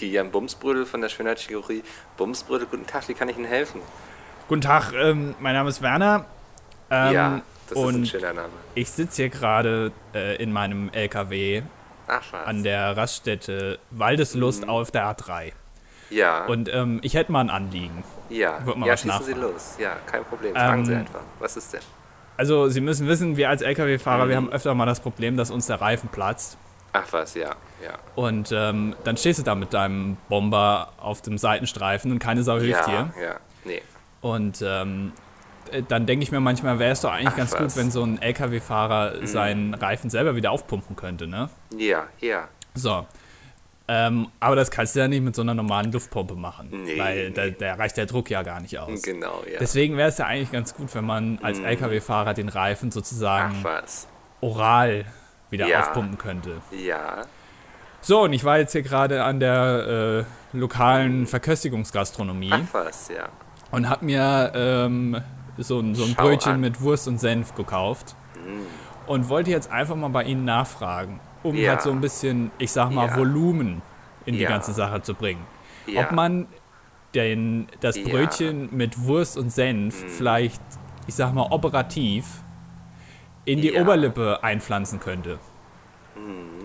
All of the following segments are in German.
Kian Bumsbrödel von der Schönheitschirurgie. Bumsbrödel, guten Tag, wie kann ich Ihnen helfen? Guten Tag, ähm, mein Name ist Werner. Ähm, ja, das ist ein schöner Name. ich sitze hier gerade äh, in meinem LKW Ach, an der Raststätte Waldeslust auf der A3. ja, Und ähm, ich hätte mal ein Anliegen. ja, Würd mal ja, schießen Sie los. Ja, kein Problem. Fragen Sie Ähm, einfach. Was ist denn? Also, Sie müssen wissen, wir als LKW-Fahrer, wir haben öfter mal das Problem, dass uns der Reifen platzt. Ach was, ja, ja. Und ähm, dann stehst du da mit deinem Bomber auf dem Seitenstreifen und keine Sau hilft ja, dir. ja, nee. Und ähm, äh, dann denke ich mir manchmal, wäre es doch eigentlich Ach, ganz was. gut, wenn so ein LKW-Fahrer seinen Reifen selber wieder aufpumpen könnte, ne? Ja, ja. So. Ähm, aber das kannst du ja nicht mit so einer normalen Luftpumpe machen. Nee, weil da, nee. da reicht der Druck ja gar nicht aus. Genau, ja. Deswegen wäre es ja eigentlich ganz gut, wenn man als LKW-Fahrer den Reifen Ach sozusagen was. oral wieder Ja. aufpumpen könnte. Ja, So, und ich war jetzt hier gerade an der äh, lokalen Verköstigungsgastronomie ach was, ja. und habe mir ähm, so, ein- so ein Schau Brötchen an. mit Wurst und Senf gekauft und wollte jetzt einfach mal bei Ihnen nachfragen, um Ja. halt so ein bisschen, ich sag mal, Ja. Volumen in die ganze Sache zu bringen. Ob man den, das. Mhm. Brötchen mit Wurst und Senf vielleicht, ich sag mal, operativ in die Ja. Oberlippe einpflanzen könnte.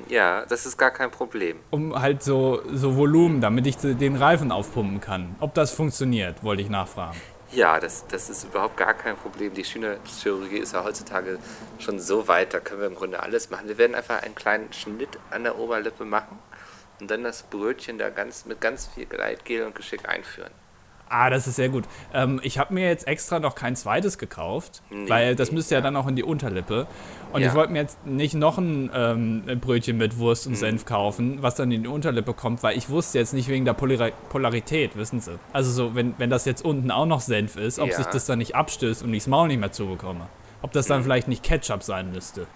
Ja, das ist gar kein Problem. Um halt so, so Volumen, damit ich den Reifen aufpumpen kann. Ob das funktioniert, wollte ich nachfragen. Ja, das, das ist überhaupt gar kein Problem. Die Schönheitschirurgie ist ja heutzutage schon so weit, da können wir im Grunde alles machen. Wir werden einfach einen kleinen Schnitt an der Oberlippe machen und dann das Brötchen da ganz mit ganz viel Gleitgel und Geschick einführen. Ah, das ist sehr gut. Ähm, ich habe mir jetzt extra noch kein zweites gekauft, Nee, weil das nee, müsste ja dann auch in die Unterlippe. Und Ja. ich wollte mir jetzt nicht noch ein ähm, Brötchen mit Wurst und Mhm. Senf kaufen, was dann in die Unterlippe kommt, weil ich wusste jetzt nicht wegen der Polar Polarität, wissen Sie. Also so, wenn, wenn das jetzt unten auch noch Senf ist, ob Ja. sich das dann nicht abstößt und ich das Maul nicht mehr zubekomme. Ob das Mhm. dann vielleicht nicht Ketchup sein müsste.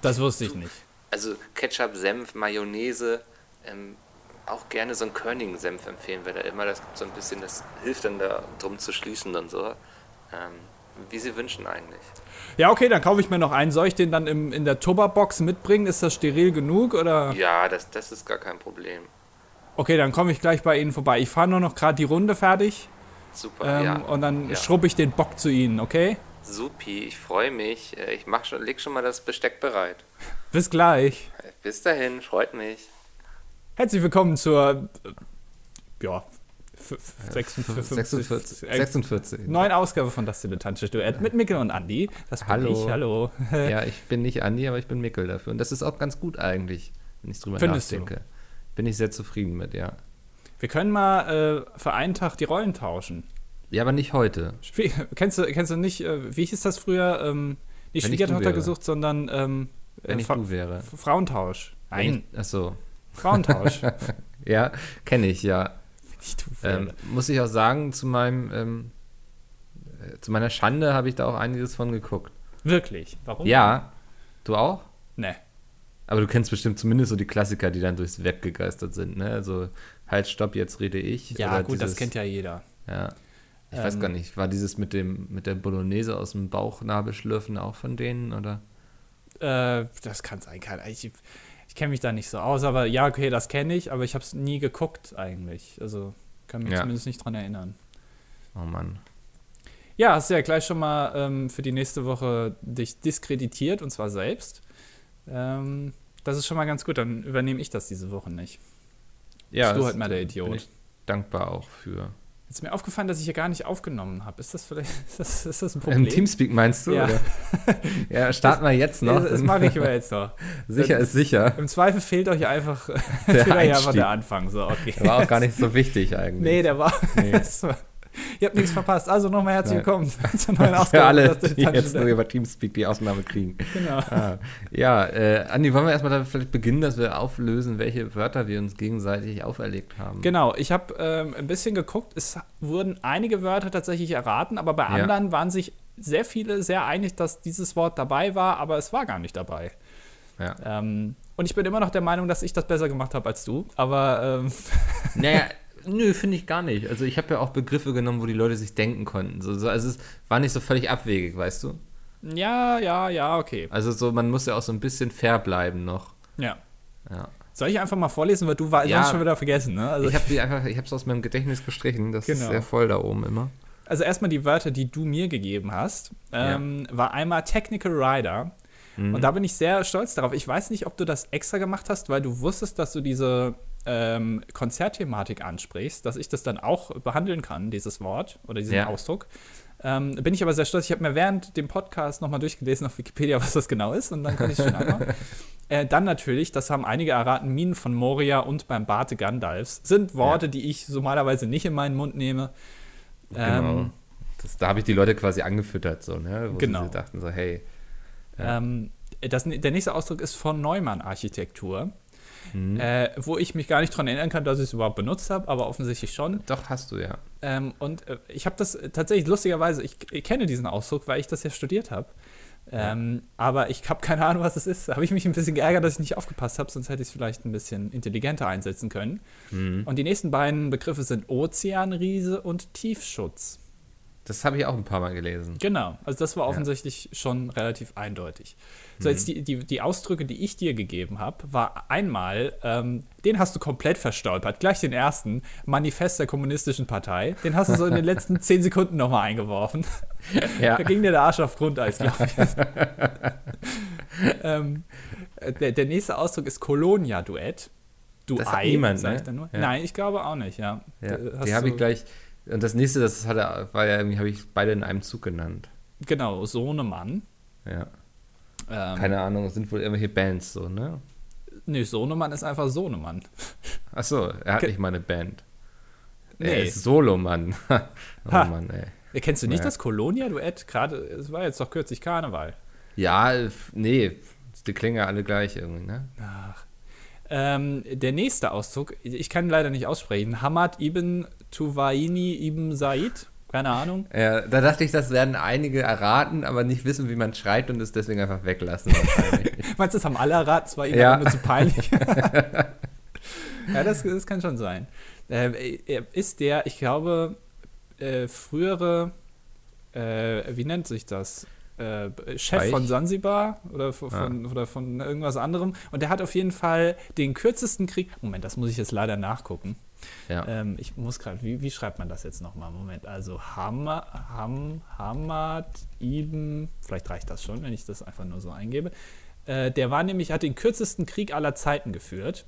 Das wusste ich nicht. Also Ketchup, Senf, Mayonnaise, ähm, auch gerne so einen Körnigen-Senf empfehlen wir da immer. Das gibt so ein bisschen, das hilft dann da drum zu schließen und so. Ähm, wie Sie wünschen eigentlich. Ja, okay, dann kaufe ich mir noch einen. Soll ich den dann im, in der Tupperbox mitbringen? Ist das steril genug oder? Ja, das, das ist gar kein Problem. Okay, dann komme ich gleich bei Ihnen vorbei. Ich fahre nur noch gerade die Runde fertig Super, ähm, ja. und dann ja. schrubb ich den Bock zu Ihnen, okay? Supi, ich freue mich. Äh, Ich mach schon, leg schon mal das Besteck bereit. Bis gleich. Bis dahin, freut mich. Herzlich willkommen zur äh, ja, f- f- 56, 46. äh, 46. neuen Ausgabe von Das Dilettantische Duett mit Mikkel und Andi. Das bin Hallo. ich, hallo. Ja, ich bin nicht Andi, aber ich bin Mikkel dafür. Und das ist auch ganz gut eigentlich, wenn ich drüber Findest du? nachdenke. Bin ich sehr zufrieden mit, ja. Wir können mal äh, für einen Tag die Rollen tauschen. Ja, aber nicht heute. Schwie- Kennst du, kennst du nicht, äh, wie hieß das früher? Ähm, nicht Wenn ich du Schwiegertochter gesucht, sondern ähm, Wenn äh, ich du wäre. Frauentausch. Nein, Achso. Frauentausch. Ja, kenne ich, ja. wäre. Ähm, muss ich auch sagen, zu meinem, ähm, äh, zu meiner Schande habe ich da auch einiges von geguckt. Wirklich? Warum? Ja, du auch? Ne. Aber du kennst bestimmt zumindest so die Klassiker, die dann durchs Web gegeistert sind, ne? Also, halt, stopp, jetzt rede ich. Ja, Oder gut, das dieses- kennt ja jeder. Ja. Ich weiß Ähm, gar nicht, war dieses mit dem mit der Bolognese aus dem Bauchnabel schlürfen auch von denen oder? Äh, das kann sein, keine Ich, ich kenne mich da nicht so aus, aber ja, okay, das kenne ich, aber ich habe es nie geguckt eigentlich. Also kann mich Ja. zumindest nicht dran erinnern. Oh Mann. Ja, hast du ja gleich schon mal ähm, für die nächste Woche dich diskreditiert und zwar selbst. Ähm, das ist schon mal ganz gut, dann übernehme ich das diese Woche nicht. Ja, Bist du halt mal der bin Idiot. ich dankbar auch für. Jetzt ist mir aufgefallen, dass ich hier gar nicht aufgenommen habe. Ist das vielleicht ist das, ist das ein Problem? Im Teamspeak meinst du? Ja. Ja, starten wir jetzt noch. Ja, das mache ich aber jetzt noch. sicher ist sicher. Im Zweifel fehlt euch einfach, Der fehlt euch einfach der Anfang. So, okay. War auch gar nicht so wichtig eigentlich. Nee, der war. Nee. Ihr habt nichts verpasst. Also nochmal herzlich willkommen zur neuen Ausgabe. Für alle, die jetzt nur über Teamspeak die Ausnahme kriegen. Genau. Ah, ja, äh, Andi, wollen wir erstmal da vielleicht beginnen, dass wir auflösen, welche Wörter wir uns gegenseitig auferlegt haben? Genau, ich habe ähm, ein bisschen geguckt. Es wurden einige Wörter tatsächlich erraten, aber bei Ja. anderen waren sich sehr viele sehr einig, dass dieses Wort dabei war, aber es war gar nicht dabei. Ja. Ähm, und ich bin immer noch der Meinung, dass ich das besser gemacht habe als du. Aber ähm, Naja, nö, finde ich gar nicht. Also ich habe ja auch Begriffe genommen, wo die Leute sich denken konnten. So, so, also es war nicht so völlig abwegig, weißt du? ja, ja, ja, okay. Also so, man muss ja auch so ein bisschen fair bleiben noch. Ja. Ja. Soll ich einfach mal vorlesen, weil du war Ja. sonst schon wieder vergessen, ne? Also, Ich habe die einfach, ich habe es aus meinem Gedächtnis gestrichen. Das ist Genau. sehr voll da oben immer. also erstmal die Wörter, die du mir gegeben hast, ähm, war einmal Technical Rider. Mhm. Und da bin ich sehr stolz darauf. Ich weiß nicht, ob du das extra gemacht hast, weil du wusstest, dass du diese ähm, Konzertthematik ansprichst, dass ich das dann auch behandeln kann, dieses Wort oder diesen Ja. Ausdruck. Ähm, bin ich aber sehr stolz. Ich habe mir während dem Podcast nochmal durchgelesen auf Wikipedia, was das genau ist, und dann kann ich es schon einmal. Äh, dann natürlich, das haben einige erraten, Minen von Moria und beim Barte Gandalfs sind Worte, die ich normalerweise nicht in meinen Mund nehme. Genau. Ähm, Das, da habe ich die Leute quasi angefüttert, so, ne? Wo Genau. sie dachten so, hey. Ja. Ähm, das, der nächste Ausdruck ist von Neumann-Architektur, Mhm. äh, wo ich mich gar nicht dran erinnern kann, dass ich es überhaupt benutzt habe, aber offensichtlich schon. Doch, hast du ja. Ähm, und äh, ich habe das tatsächlich lustigerweise, ich, ich kenne diesen Ausdruck, weil ich das ja studiert habe. Ähm, Aber ich habe keine Ahnung, was es ist. Da habe ich mich ein bisschen geärgert, dass ich nicht aufgepasst habe, sonst hätte ich es vielleicht ein bisschen intelligenter einsetzen können. Mhm. Und die nächsten beiden Begriffe sind Ozeanriese und Tiefschutz. Das habe ich auch ein paar Mal gelesen. Genau, also das war Ja. offensichtlich schon relativ eindeutig. So, jetzt die, die, die Ausdrücke, die ich dir gegeben habe, war einmal, ähm, den hast du komplett verstolpert, gleich den ersten, Manifest der Kommunistischen Partei. Den hast du so in den letzten zehn Sekunden nochmal eingeworfen. Ja. Da ging dir der Arsch auf Grundeis, glaube ich. ähm, äh, der, der nächste Ausdruck ist Kolonia-Duett. Du Das hat niemand, ne? ich dann nur. Ja. Nein, ich glaube auch nicht, ja. Ja, die habe ich gleich. Und das nächste, das hat er, war ja irgendwie, habe ich beide in einem Zug genannt. Genau, Sohnemann. Ja. Ähm, Keine Ahnung, es sind wohl irgendwelche Bands so, ne? Nee, Sohnemann ist einfach Sohnemann. Achso, er hat Ke- nicht mal eine Band. Er Nee. ist Solomann. oh Ha. Mann, ey. Kennst du nicht Ja. das Kolonia-Duett? Gerade, es war jetzt doch kürzlich Karneval. Ja, nee, die klingen ja alle gleich irgendwie, ne? Ach. Ähm, der nächste Ausdruck, ich kann ihn leider nicht aussprechen. Hamad ibn Tuwaini ibn Said. Keine Ahnung. Ja, da dachte ich, das werden einige erraten, aber nicht wissen, wie man schreibt und es deswegen einfach weglassen. Meinst du, das haben alle erraten? Es war ihnen Ja. aber nur zu peinlich. ja, das, das kann schon sein. Äh, er ist der, ich glaube, äh, frühere, äh, wie nennt sich das? Äh, Chef Scheich? von Sansibar oder von, von, oder von irgendwas anderem. Und der hat auf jeden Fall den kürzesten Krieg. Moment, das muss ich jetzt leider nachgucken. Ja. Ähm, ich muss gerade, wie, wie schreibt man das jetzt nochmal? Moment, also Hamad, Ham, Hamad Ibn, vielleicht reicht das schon, wenn ich das einfach nur so eingebe. Äh, der war nämlich, hat den kürzesten Krieg aller Zeiten geführt.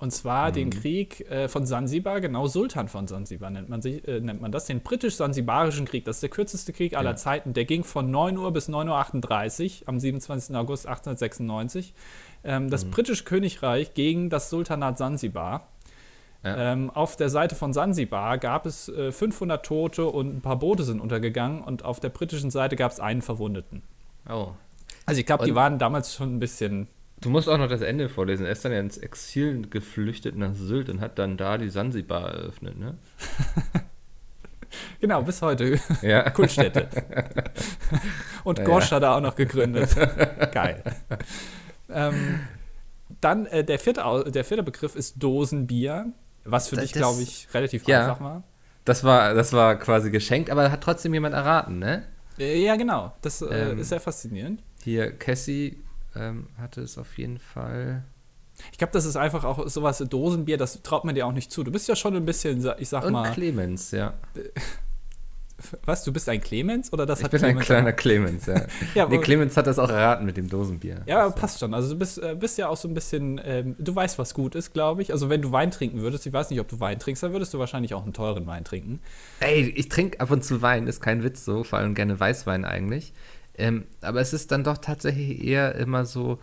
Und zwar den Krieg äh, von Sansibar, genau Sultan von Sansibar nennt man, sich, äh, nennt man das, den britisch-sansibarischen Krieg. Das ist der kürzeste Krieg aller Ja. Zeiten. Der ging von 9 Uhr bis 9.38 Uhr am 27. August 1896. Ähm, das britische Königreich gegen das Sultanat Sansibar. Ja. Ähm, auf der Seite von Sansibar gab es äh, 500 Tote und ein paar Boote sind untergegangen und auf der britischen Seite gab es einen Verwundeten. Oh. Also ich glaube, die waren damals schon ein bisschen. Du musst auch noch das Ende vorlesen. Er ist dann ja ins Exil geflüchtet nach Sylt und hat dann da die Sansibar eröffnet, ne? Genau, bis heute Ja. Kultstätte. und Ja, Gosch hat er auch noch gegründet. Geil. Ähm, dann äh, der, vierte, der vierte Begriff ist Dosenbier, was für Das- dich, glaube ich, relativ Ja. einfach war. Das war, das war quasi geschenkt, aber hat trotzdem jemand erraten, ne? Äh, ja, genau. Das äh, Ähm. ist sehr faszinierend. Hier, Cassie ähm, hatte es auf jeden Fall. Ich glaube, das ist einfach auch sowas Dosenbier, das traut man dir auch nicht zu. Du bist ja schon ein bisschen, ich sag Und mal, Clemens, ja. Was, du bist ein Clemens oder das Ich hat bin ein Clemens kleiner Clemens, ja. Ja, nee, Clemens hat das auch erraten mit dem Dosenbier. Ja, Das, passt schon. Also du bist, äh, bist ja auch so ein bisschen, ähm, du weißt, was gut ist, glaube ich. Also wenn du Wein trinken würdest, ich weiß nicht, ob du Wein trinkst, dann würdest du wahrscheinlich auch einen teuren Wein trinken. Ey, ich trinke ab und zu Wein, ist kein Witz so, vor allem gerne Weißwein eigentlich. Ähm, aber es ist dann doch tatsächlich eher immer so,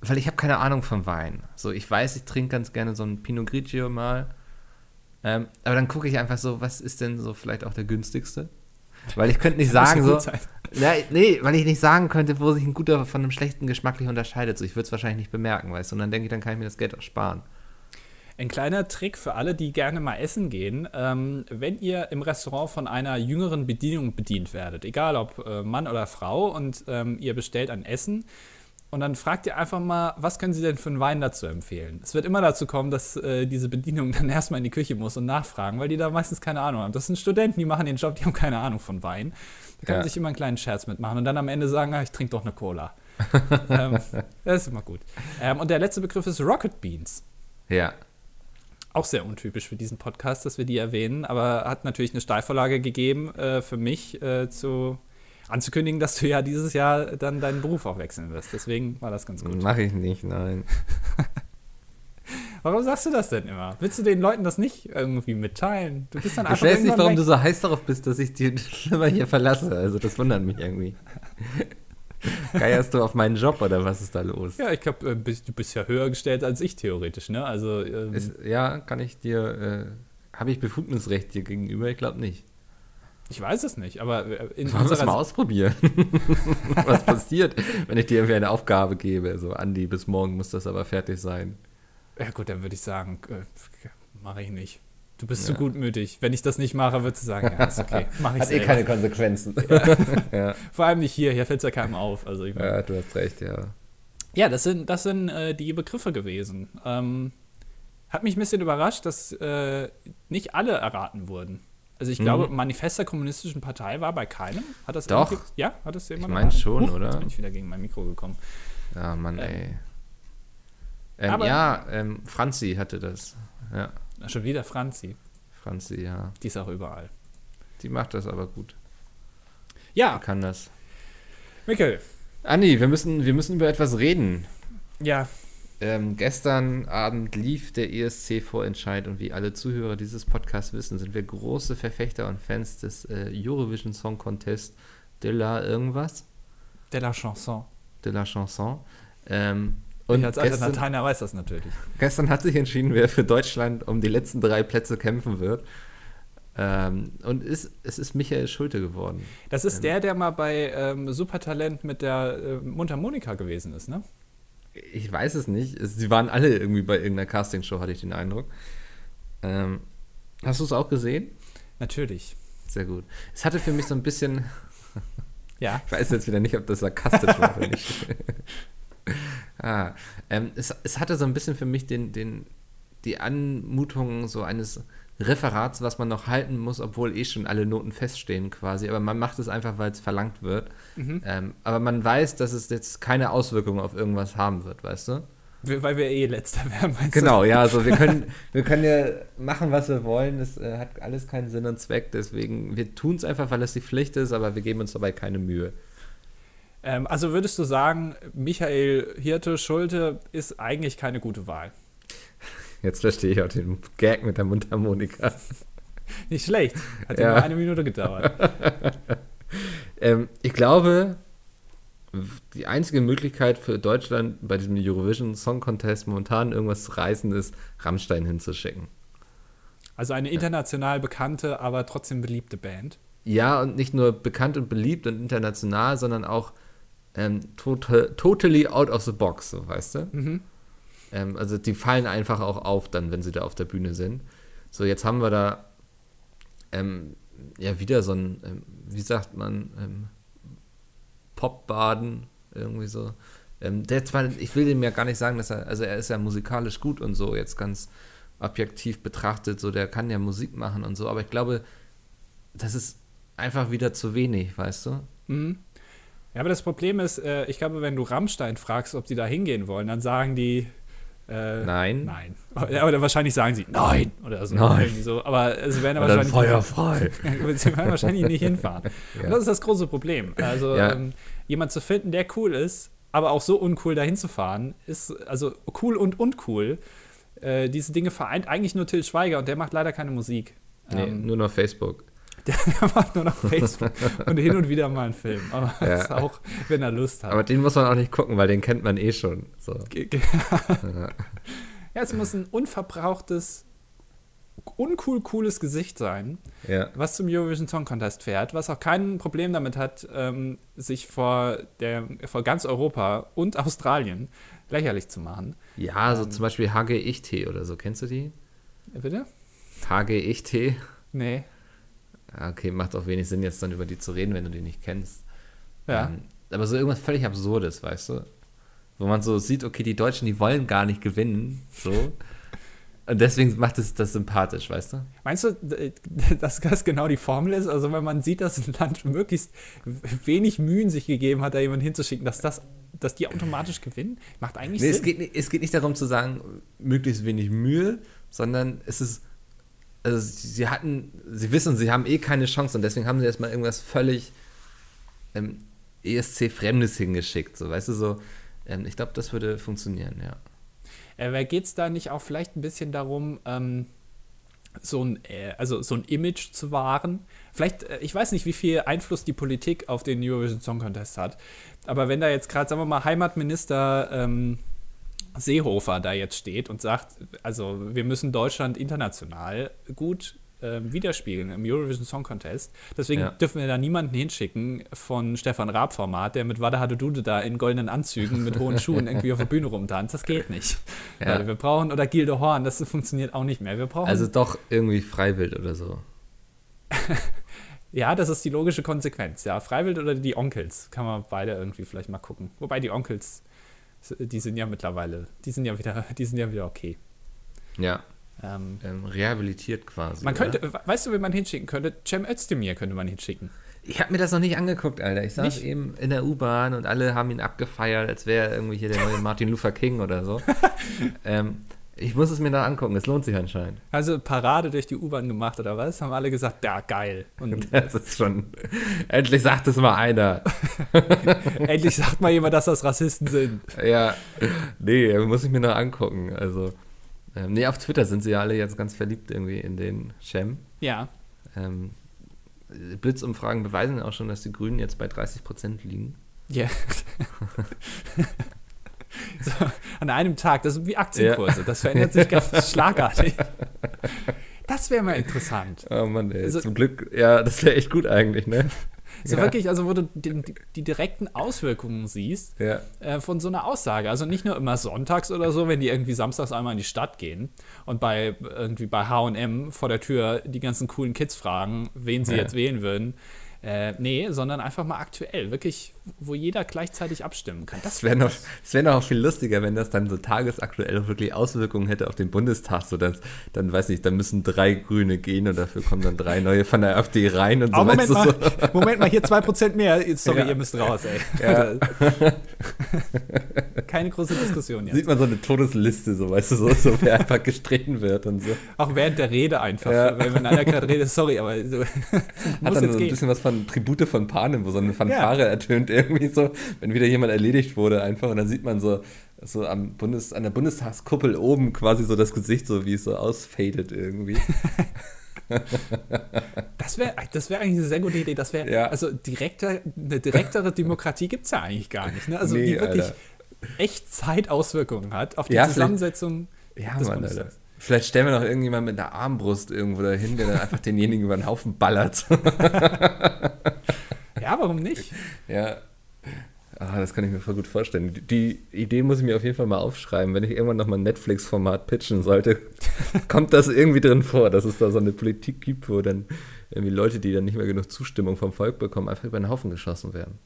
weil ich habe keine Ahnung von Wein. So, ich weiß, ich trinke ganz gerne so ein Pinot Grigio mal. Ähm, aber dann gucke ich einfach so, was ist denn so vielleicht auch der günstigste? Weil ich könnte nicht sagen so, nee, nee, weil ich nicht sagen könnte, wo sich ein guter von einem schlechten geschmacklich unterscheidet. So, ich würde es wahrscheinlich nicht bemerken, weißt du? Und dann denke ich, dann kann ich mir das Geld auch sparen. Ein kleiner Trick für alle, die gerne mal essen gehen. Ähm, wenn ihr im Restaurant von einer jüngeren Bedienung bedient werdet, egal ob äh, Mann oder Frau, und ähm, ihr bestellt ein Essen, und dann fragt ihr einfach mal, was können Sie denn für einen Wein dazu empfehlen? Es wird immer dazu kommen, dass äh, diese Bedienung dann erstmal in die Küche muss und nachfragen, weil die da meistens keine Ahnung haben. Das sind Studenten, die machen den Job, die haben keine Ahnung von Wein. Da kann man Ja. sich immer einen kleinen Scherz mitmachen und dann am Ende sagen, ah, ich trinke doch eine Cola. ähm, das ist immer gut. Ähm, und der letzte Begriff ist Rocket Beans. Ja. Auch sehr untypisch für diesen Podcast, dass wir die erwähnen, aber hat natürlich eine Steilvorlage gegeben, äh, für mich äh, zu, anzukündigen, dass du ja dieses Jahr dann deinen Beruf auch wechseln wirst. Deswegen war das ganz gut. Mache ich nicht, nein. Warum sagst du das denn immer? Willst du den Leuten das nicht irgendwie mitteilen? Du bist dann Ich weiß nicht, warum weg. du so heiß darauf bist, dass ich die immer hier verlasse. Also das wundert mich irgendwie. Geierst du auf meinen Job oder was ist da los? Ja, ich glaube, äh, du bist ja höher gestellt als ich theoretisch, ne? Also ähm, ist, ja, kann ich dir, äh, habe ich Befugnisrecht dir gegenüber? Ich glaube nicht. Ich weiß es nicht, aber äh, in Wollen wir es mal ausprobieren, was passiert, wenn ich dir irgendwie eine Aufgabe gebe. So, Andi, bis morgen muss das aber fertig sein. Ja gut, dann würde ich sagen, äh, mache ich nicht. Du bist ja. zu gutmütig. Wenn ich das nicht mache, würdest du sagen, ja, ist okay, mache ich Hat eh keine Konsequenzen. Ja. ja. Vor allem nicht hier, hier fällt es ja keinem auf. Also ja, du hast recht, ja. Ja, das sind, das sind äh, die Begriffe gewesen. Ähm, hat mich ein bisschen überrascht, dass äh, nicht alle erraten wurden. Also ich glaube, Manifest der Kommunistischen Partei war bei keinem. Hat das Doch. Ja, hat das jemand? Ich meine schon, Huch, oder? Jetzt bin ich wieder gegen mein Mikro gekommen. Ja, Mann, ähm, ey. Ähm, ja, ähm, Franzi hatte das. Ja. Schon wieder Franzi. Franzi, ja. Die ist auch überall. Die macht das aber gut. Ja. Die kann das. Mikkel. Anni, wir müssen, wir müssen über etwas reden. Ja. Ähm, gestern Abend lief der ESC-Vorentscheid und wie alle Zuhörer dieses Podcasts wissen, sind wir große Verfechter und Fans des äh, Eurovision Song Contest de la irgendwas. De la Chanson. De la Chanson. Ähm, und ich als alter Lateiner weiß das natürlich. Gestern hat sich entschieden, wer für Deutschland um die letzten drei Plätze kämpfen wird. Ähm, und ist, es ist Michael Schulte geworden. Das ist ähm, der, der mal bei ähm, Supertalent mit der äh, Mundharmonika gewesen ist, ne? Ich weiß es nicht. Sie waren alle irgendwie bei irgendeiner Castingshow, hatte ich den Eindruck. Ähm, hast du es auch gesehen? Natürlich. Sehr gut. Es hatte für mich so ein bisschen. ja. Ich weiß jetzt wieder nicht, ob das sarkastisch war oder nicht. ah, ähm, es, es hatte so ein bisschen für mich den, den, die Anmutung so eines Referats, was man noch halten muss, obwohl eh schon alle Noten feststehen quasi. Aber man macht es einfach, weil es verlangt wird. Mhm. Ähm, aber man weiß, dass es jetzt keine Auswirkungen auf irgendwas haben wird, weißt du? Weil wir eh letzter werden, meinst Genau, du? ja, also wir können, wir können ja machen, was wir wollen. Das äh, hat alles keinen Sinn und Zweck. Deswegen, wir tun es einfach, weil es die Pflicht ist, aber wir geben uns dabei keine Mühe. Ähm, also würdest du sagen, Michael Hirte Schulte ist eigentlich keine gute Wahl? Jetzt verstehe ich auch den Gag mit der Mundharmonika. Nicht schlecht. Hat ja nur eine Minute gedauert. ähm, ich glaube, die einzige Möglichkeit für Deutschland bei diesem Eurovision Song Contest momentan irgendwas zu reißen ist, Rammstein hinzuschicken. Also eine international bekannte, aber trotzdem beliebte Band. Ja, und nicht nur bekannt und beliebt und international, sondern auch ähm, total, totally out of the box, so weißt du? Mhm. Ähm, also die fallen einfach auch auf dann, wenn sie da auf der Bühne sind. So, jetzt haben wir da ähm, ja wieder so ein, ähm, wie sagt man, ähm, Popbaden, irgendwie so. Ähm, der zwar, ich will dem ja gar nicht sagen, dass er, also er ist ja musikalisch gut und so, jetzt ganz objektiv betrachtet, so der kann ja Musik machen und so, aber ich glaube, das ist einfach wieder zu wenig, weißt du? Mhm. Ja, aber das Problem ist, äh, ich glaube, wenn du Rammstein fragst, ob sie da hingehen wollen, dann sagen die, äh, nein. Nein. Oder wahrscheinlich sagen sie nein oder so. Nein. So. Aber sie werden aber wahrscheinlich. Feuerfrei. sie werden wahrscheinlich nicht hinfahren. ja. Und das ist das große Problem. Also ja. ähm, jemand zu finden, der cool ist, aber auch so uncool dahin zu fahren, ist also cool und uncool. Äh, diese Dinge vereint eigentlich nur Till Schweiger und der macht leider keine Musik. Nee, ähm, nur noch Facebook. Der, der, macht nur noch Facebook und hin und wieder mal einen Film. Aber ja. auch, wenn er Lust hat. Aber den muss man auch nicht gucken, weil den kennt man eh schon. So. ja. ja, es muss ein unverbrauchtes, uncool cooles Gesicht sein, ja. was zum Eurovision Song Contest fährt, was auch kein Problem damit hat, ähm, sich vor, der, vor ganz Europa und Australien lächerlich zu machen. Ja, so ähm, zum Beispiel HG Ich-Tee oder so. Kennst du die? Bitte? HG Ich-Tee? Nee okay, macht auch wenig Sinn, jetzt dann über die zu reden, wenn du die nicht kennst. Ja. Ähm, aber so irgendwas völlig Absurdes, weißt du? Wo man so sieht, okay, die Deutschen, die wollen gar nicht gewinnen, so. Und deswegen macht es das sympathisch, weißt du? Meinst du, dass das genau die Formel ist? Also wenn man sieht, dass ein Land möglichst wenig Mühen sich gegeben hat, da jemanden hinzuschicken, dass das, dass die automatisch gewinnen, macht eigentlich Nee, es Sinn. geht, nicht, es geht nicht darum zu sagen, möglichst wenig Mühe, sondern es ist, also sie hatten, sie wissen, sie haben eh keine Chance und deswegen haben sie erstmal irgendwas völlig ähm, ESC-Fremdes hingeschickt, so, weißt du, so, ähm, ich glaube, das würde funktionieren, ja. Äh, Geht es da nicht auch vielleicht ein bisschen darum, ähm, so ein, äh, also so ein Image zu wahren? Vielleicht, äh, ich weiß nicht, wie viel Einfluss die Politik auf den Eurovision Song Contest hat, aber wenn da jetzt gerade, sagen wir mal, Heimatminister ähm, Seehofer da jetzt steht und sagt, also wir müssen Deutschland international gut ähm, widerspiegeln im Eurovision Song Contest. Deswegen Ja. dürfen wir da niemanden hinschicken von Stefan Raab Format, der mit Wada Dude da in goldenen Anzügen mit hohen Schuhen irgendwie auf der Bühne rumtanzt. Das geht nicht. Ja. Wir brauchen, oder Gilde Horn, das funktioniert auch nicht mehr. Wir brauchen, Also doch irgendwie Freiwild oder so. ja, das ist die logische Konsequenz. Ja, Freiwild oder die Onkels, kann man beide irgendwie vielleicht mal gucken. Wobei die Onkels, die sind ja mittlerweile, die sind ja wieder, die sind ja wieder okay. Ja, Ähm, ähm, rehabilitiert quasi. man oder? könnte, weißt du, wen man hinschicken könnte? Cem Özdemir könnte man hinschicken. Ich habe mir das noch nicht angeguckt, Alter. Ich saß Nicht? eben in der U-Bahn und alle haben ihn abgefeiert, als wäre er irgendwie hier der neue Martin Luther King oder so. ähm, ich muss es mir noch angucken, es lohnt sich anscheinend. Also Parade durch die U-Bahn gemacht oder was? Haben alle gesagt, ja, geil. Und Das ist schon. Endlich sagt es mal einer. endlich sagt mal jemand, dass das Rassisten sind. Ja, nee, muss ich mir noch angucken. Also, ähm, nee, auf Twitter sind sie ja alle jetzt ganz verliebt irgendwie in den Cem. Ja, Ähm, Blitzumfragen beweisen auch schon, dass die Grünen jetzt bei 30 Prozent liegen. Ja. so, an einem Tag, das sind wie Aktienkurse, das verändert sich ganz schlagartig. Das wäre mal interessant. Oh Mann, ey, Also- zum Glück, ja, das wäre echt gut eigentlich, ne? So Ja. wirklich, also wo du die, die, die direkten Auswirkungen siehst Ja. äh, von so einer Aussage. Also nicht nur immer sonntags oder so, wenn die irgendwie samstags einmal in die Stadt gehen und bei irgendwie bei H&M vor der Tür die ganzen coolen Kids fragen, wen sie Ja. jetzt wählen würden. Äh, nee, sondern einfach mal aktuell, wirklich, wo jeder gleichzeitig abstimmen kann. Das Es wäre noch, wär noch viel lustiger, wenn das dann so tagesaktuell auch wirklich Auswirkungen hätte auf den Bundestag. So dass, dann weiß ich, dann müssen drei Grüne gehen und dafür kommen dann drei neue von der AfD rein und so. Oh, Moment, mal, Moment mal, hier 2% mehr. Jetzt, Sorry, Ja. ihr müsst raus, ey. Ja. Keine große Diskussion so. jetzt. Sieht man so eine Todesliste, so weißt du, so, so wer einfach gestritten wird und so. Auch während der Rede einfach. Ja. Wenn, wenn einer gerade redet, sorry, aber so, Hat dann jetzt so ein gehen. bisschen was von Tribute von Panem, wo so eine Fanfare ertönt irgendwie so, wenn wieder jemand erledigt wurde einfach und dann sieht man so, so am Bundes, an der Bundestagskuppel oben quasi so das Gesicht, so wie es so ausfadet irgendwie. Das wäre das wär eigentlich eine sehr gute Idee. Das wäre, Ja. also direkter, eine direktere Demokratie gibt es ja eigentlich gar nicht. Ne? Also Nee, die wirklich Alter. echt Zeitauswirkungen hat auf die Ja, Zusammensetzung Ja, des Mann, Alter. Vielleicht stellen wir noch irgendjemand mit einer Armbrust irgendwo dahin, der dann einfach denjenigen über den Haufen ballert. Ja, warum nicht? ja. Ah, das kann ich mir voll gut vorstellen. Die, Idee muss ich mir auf jeden Fall mal aufschreiben. Wenn ich irgendwann noch mal ein Netflix-Format pitchen sollte, kommt das irgendwie drin vor, dass es da so eine Politik gibt, wo dann irgendwie Leute, die dann nicht mehr genug Zustimmung vom Volk bekommen, einfach über den Haufen geschossen werden.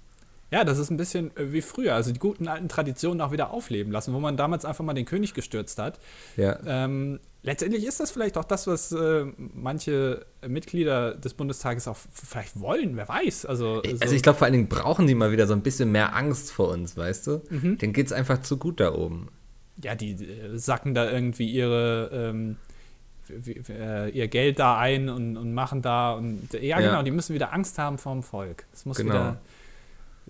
Ja, das ist ein bisschen äh, wie früher. Also die guten alten Traditionen auch wieder aufleben lassen, wo man damals einfach mal den König gestürzt hat. Ja. Ähm, letztendlich ist das vielleicht auch das, was äh, manche Mitglieder des Bundestages auch vielleicht wollen, wer weiß. Also, so- Also ich glaube, vor allen Dingen brauchen die mal wieder so ein bisschen mehr Angst vor uns, weißt du? Mhm. Denen geht's einfach zu gut da oben. ja, die äh, sacken da irgendwie ihre ähm, äh, ihr Geld da ein und, und machen da und ja, Ja. genau, die müssen wieder Angst haben vorm Volk. Das muss Genau. wieder.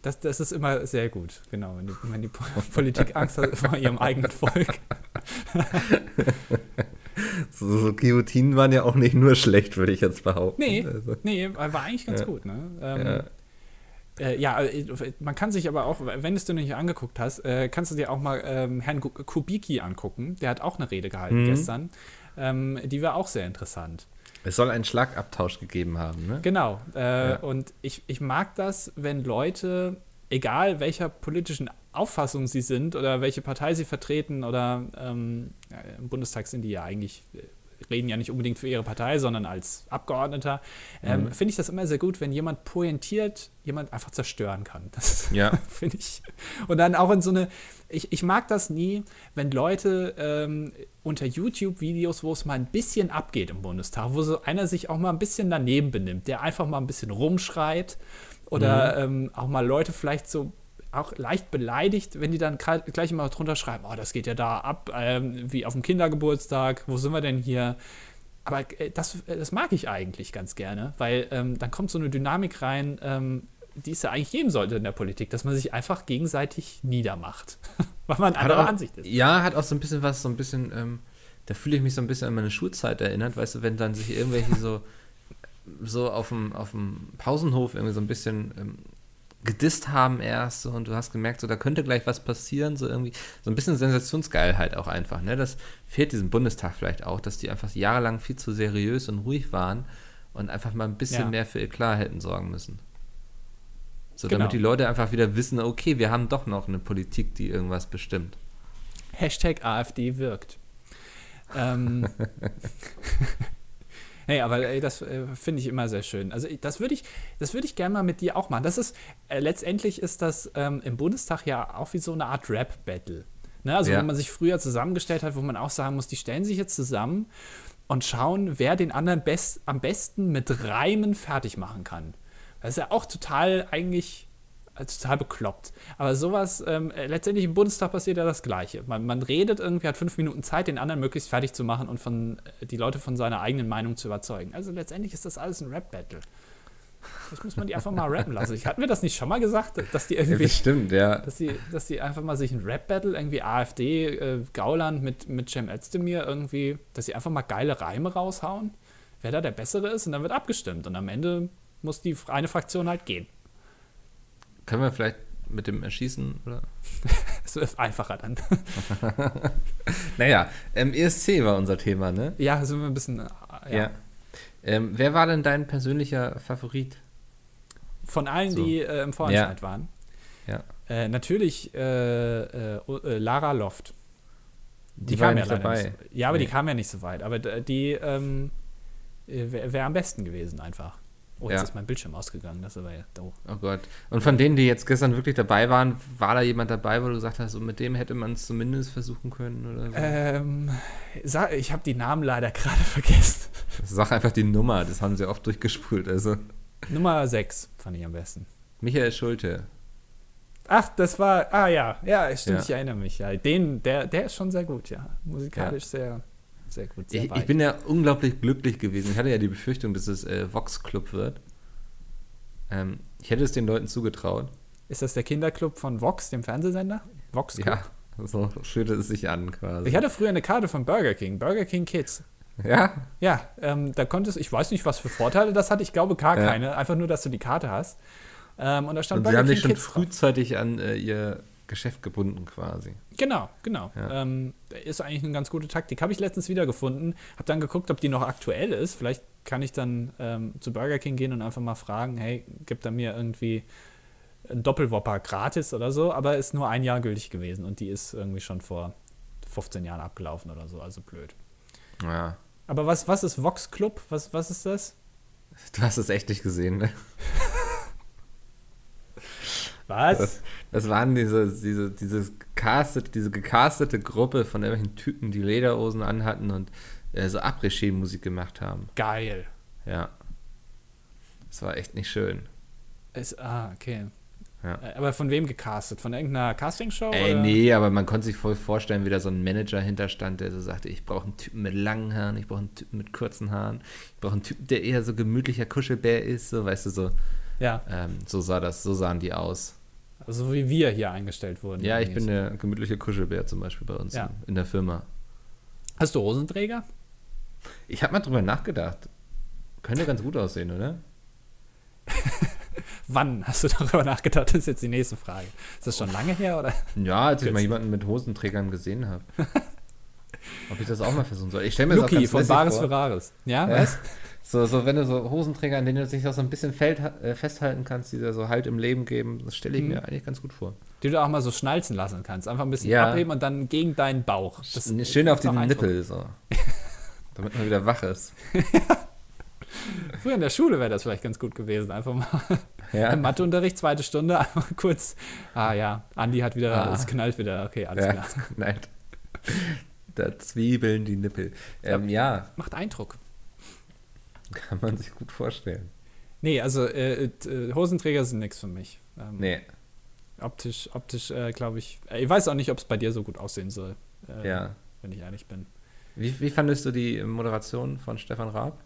Das, das ist immer sehr gut, genau, wenn die, wenn die Po- Politik Angst hat vor ihrem eigenen Volk. So, so Guillotinen waren ja auch nicht nur schlecht, würde ich jetzt behaupten. Nee, Also, nee, war eigentlich ganz Ja. gut, ne? Ähm, ja. Äh, ja, äh, man kann sich aber auch, wenn du es dir noch nicht angeguckt hast, äh, kannst du dir auch mal ähm, Herrn Kubicki angucken. Der hat auch eine Rede gehalten Mhm. gestern. Ähm, die war auch sehr interessant. Es soll einen Schlagabtausch gegeben haben, ne? Genau. Äh, Ja. Und ich, ich mag das, wenn Leute, egal welcher politischen Auffassung sie sind oder welche Partei sie vertreten oder ähm, ja, im Bundestag sind die ja eigentlich äh, reden ja nicht unbedingt für ihre Partei, sondern als Abgeordneter, ähm, Mhm. finde ich das immer sehr gut, wenn jemand pointiert, jemand einfach zerstören kann. Das Ja. finde ich. Und dann auch in so eine, ich, ich mag das nie, wenn Leute ähm, unter YouTube-Videos, wo es mal ein bisschen abgeht im Bundestag, wo so einer sich auch mal ein bisschen daneben benimmt, der einfach mal ein bisschen rumschreit oder ähm, auch mal Leute vielleicht so auch leicht beleidigt, wenn die dann gleich immer drunter schreiben, oh, das geht ja da ab, ähm, wie auf dem Kindergeburtstag, wo sind wir denn hier? Aber äh, das, äh, das mag ich eigentlich ganz gerne, weil ähm, dann kommt so eine Dynamik rein, ähm, die es ja eigentlich geben sollte in der Politik, dass man sich einfach gegenseitig niedermacht, weil man anderer Ansicht ist. Ja, hat auch so ein bisschen was, so ein bisschen, ähm, da fühle ich mich so ein bisschen an meine Schulzeit erinnert, weißt du, wenn dann sich irgendwelche so, so auf dem, auf dem Pausenhof irgendwie so ein bisschen ähm, gedisst haben erst so, und du hast gemerkt, so da könnte gleich was passieren, so irgendwie, so ein bisschen Sensationsgeilheit auch einfach, ne? Das fehlt diesem Bundestag vielleicht auch, dass die einfach jahrelang viel zu seriös und ruhig waren und einfach mal ein bisschen Ja. mehr für Eklat hätten sorgen müssen. So, Genau. damit die Leute einfach wieder wissen, okay, wir haben doch noch eine Politik, die irgendwas bestimmt. Hashtag AfD wirkt. Ähm, hey, aber ey, das äh, finde ich immer sehr schön. Also ich- das würde ich, das würde ich gerne mal mit dir auch machen. Das ist äh, letztendlich ist das ähm, im Bundestag ja auch wie so eine Art Rap-Battle. Ne? Also Ja. wo man sich früher zusammengestellt hat, wo man auch sagen muss, die stellen sich jetzt zusammen und schauen, wer den anderen best, am besten mit Reimen fertig machen kann. Das ist ja auch total eigentlich äh, total bekloppt. Aber sowas, ähm, äh, letztendlich im Bundestag passiert ja das Gleiche. Man, man redet irgendwie, hat fünf Minuten Zeit, den anderen möglichst fertig zu machen und von, äh, die Leute von seiner eigenen Meinung zu überzeugen. Also letztendlich ist das alles ein Rap-Battle. Vielleicht muss man die einfach mal rappen lassen. Ich, hatten wir das nicht schon mal gesagt, dass die irgendwie, stimmt, ja. dass die, dass die einfach mal sich ein Rap-Battle, irgendwie AfD, äh, Gauland mit, mit Cem Özdemir irgendwie, dass sie einfach mal geile Reime raushauen, wer da der Bessere ist und dann wird abgestimmt und am Ende muss die eine Fraktion halt gehen. Können wir vielleicht mit dem Erschießen, oder? Es ist einfacher dann. Naja, ähm, ESC war unser Thema, ne? Ja, sind wir ein bisschen. äh, Ja. Ähm, wer war denn dein persönlicher Favorit? Von allen, So. die äh, im Vorentscheid waren. Ja. Äh, natürlich äh, äh, äh, Lara Loft. Die, war kam ja nicht leider dabei. so, Ja, aber die Nee. kam ja nicht so weit. Aber die ähm, wäre wär am besten gewesen einfach. Oh, jetzt Ja. ist mein Bildschirm ausgegangen. Das ist aber ja doof. Oh Gott. Und von denen, die jetzt gestern wirklich dabei waren, war da jemand dabei, wo du gesagt hast, so mit dem hätte man es zumindest versuchen können oder so? Ähm, ich habe die Namen leider gerade vergessen. Sag einfach die Nummer, das haben sie oft durchgespult. Also Nummer 6 fand ich am besten. Michael Schulte. Ach, das war. Ah ja, ja, stimmt, Ja. ich erinnere mich. Ja. Den, der, der ist schon sehr gut, ja. Musikalisch sehr, sehr gut. Sehr Ich, ich bin ja unglaublich glücklich gewesen. Ich hatte ja die Befürchtung, dass es äh, Vox Club wird. Ähm, ich hätte es den Leuten zugetraut. Ist das der Kinderclub von Vox, dem Fernsehsender? Vox Club? Ja, so fühlte es sich an quasi. Ich hatte früher eine Karte von Burger King, Burger King Kids. ja, Ja, ähm, da konntest ich weiß nicht, was für Vorteile das hat, ich glaube gar Ja. keine, einfach nur, dass du die Karte hast. Ähm, und da stand und sie haben dich schon drauf. frühzeitig an äh, ihr Geschäft gebunden quasi. Genau, genau. Ja. Ähm, ist eigentlich eine ganz gute Taktik. Habe ich letztens wieder gefunden, habe dann geguckt, ob die noch aktuell ist. Vielleicht kann ich dann ähm, zu Burger King gehen und einfach mal fragen, hey, gibt er mir irgendwie einen Doppelwhopper gratis oder so, aber ist nur ein Jahr gültig gewesen und die ist irgendwie schon vor 15 Jahren abgelaufen oder so, also blöd. Ja. Aber was, was ist Vox Club? Was, was ist das? Du hast es echt nicht gesehen, ne? Was? Das, waren diese, diese, dieses castet, diese gecastete Gruppe von irgendwelchen Typen, die Lederhosen anhatten und äh, so Après-Ski-Musik gemacht haben. Geil. Ja. Das war echt nicht schön. Ist, ah, okay. Ja. Äh, Aber von wem gecastet? Von irgendeiner Castingshow? Ey, oder? nee, aber man konnte sich voll vorstellen, wie da so ein Manager hinterstand, der so sagte, ich brauche einen Typen mit langen Haaren, ich brauche einen Typen mit kurzen Haaren, ich brauche einen Typen, der eher so gemütlicher Kuschelbär ist, so, weißt du, so, Ja, ähm, so sah das, so sahen die aus. Also wie wir hier eingestellt wurden. Ja, ich bin der gemütliche Kuschelbär zum Beispiel bei uns Ja. in, der Firma. Hast du Hosenträger? Ich habe mal drüber nachgedacht. Könnte ganz gut aussehen, oder? Wann hast du darüber nachgedacht? Das ist jetzt die nächste Frage. Ist das schon lange her oder? Ja, als ich mal jemanden mit Hosenträgern gesehen habe. Ob ich das auch mal versuchen soll. Ich stelle mir das auch ganz von Bares vor. Ferraris. Ja, Ja. was? So, so, wenn du so Hosenträger, an denen du dich auch so ein bisschen feld, äh, festhalten kannst, die dir so Halt im Leben geben, das stelle ich Mhm. mir eigentlich ganz gut vor. Die du auch mal so schnalzen lassen kannst. Einfach ein bisschen Ja. abheben und dann gegen deinen Bauch. Das Schön auf den. Nippel, so. Damit man wieder wach ist. Früher in der Schule wäre das vielleicht ganz gut gewesen. Einfach mal Ja. im Matheunterricht, zweite Stunde, einfach kurz. Ah ja, Andi hat wieder, Ah. es knallt wieder. Okay, alles Ja, klar. nein. Da zwiebeln die Nippel. Ähm, ja, Macht Eindruck. Kann man sich gut vorstellen. Nee, also äh, äh, Hosenträger sind nichts für mich. Ähm, Nee, Optisch, optisch äh, glaube ich. Äh, ich weiß auch nicht, ob es bei dir so gut aussehen soll. Äh, ja. Wenn ich ehrlich bin. Wie, wie fandest du die Moderation von Stefan Raab?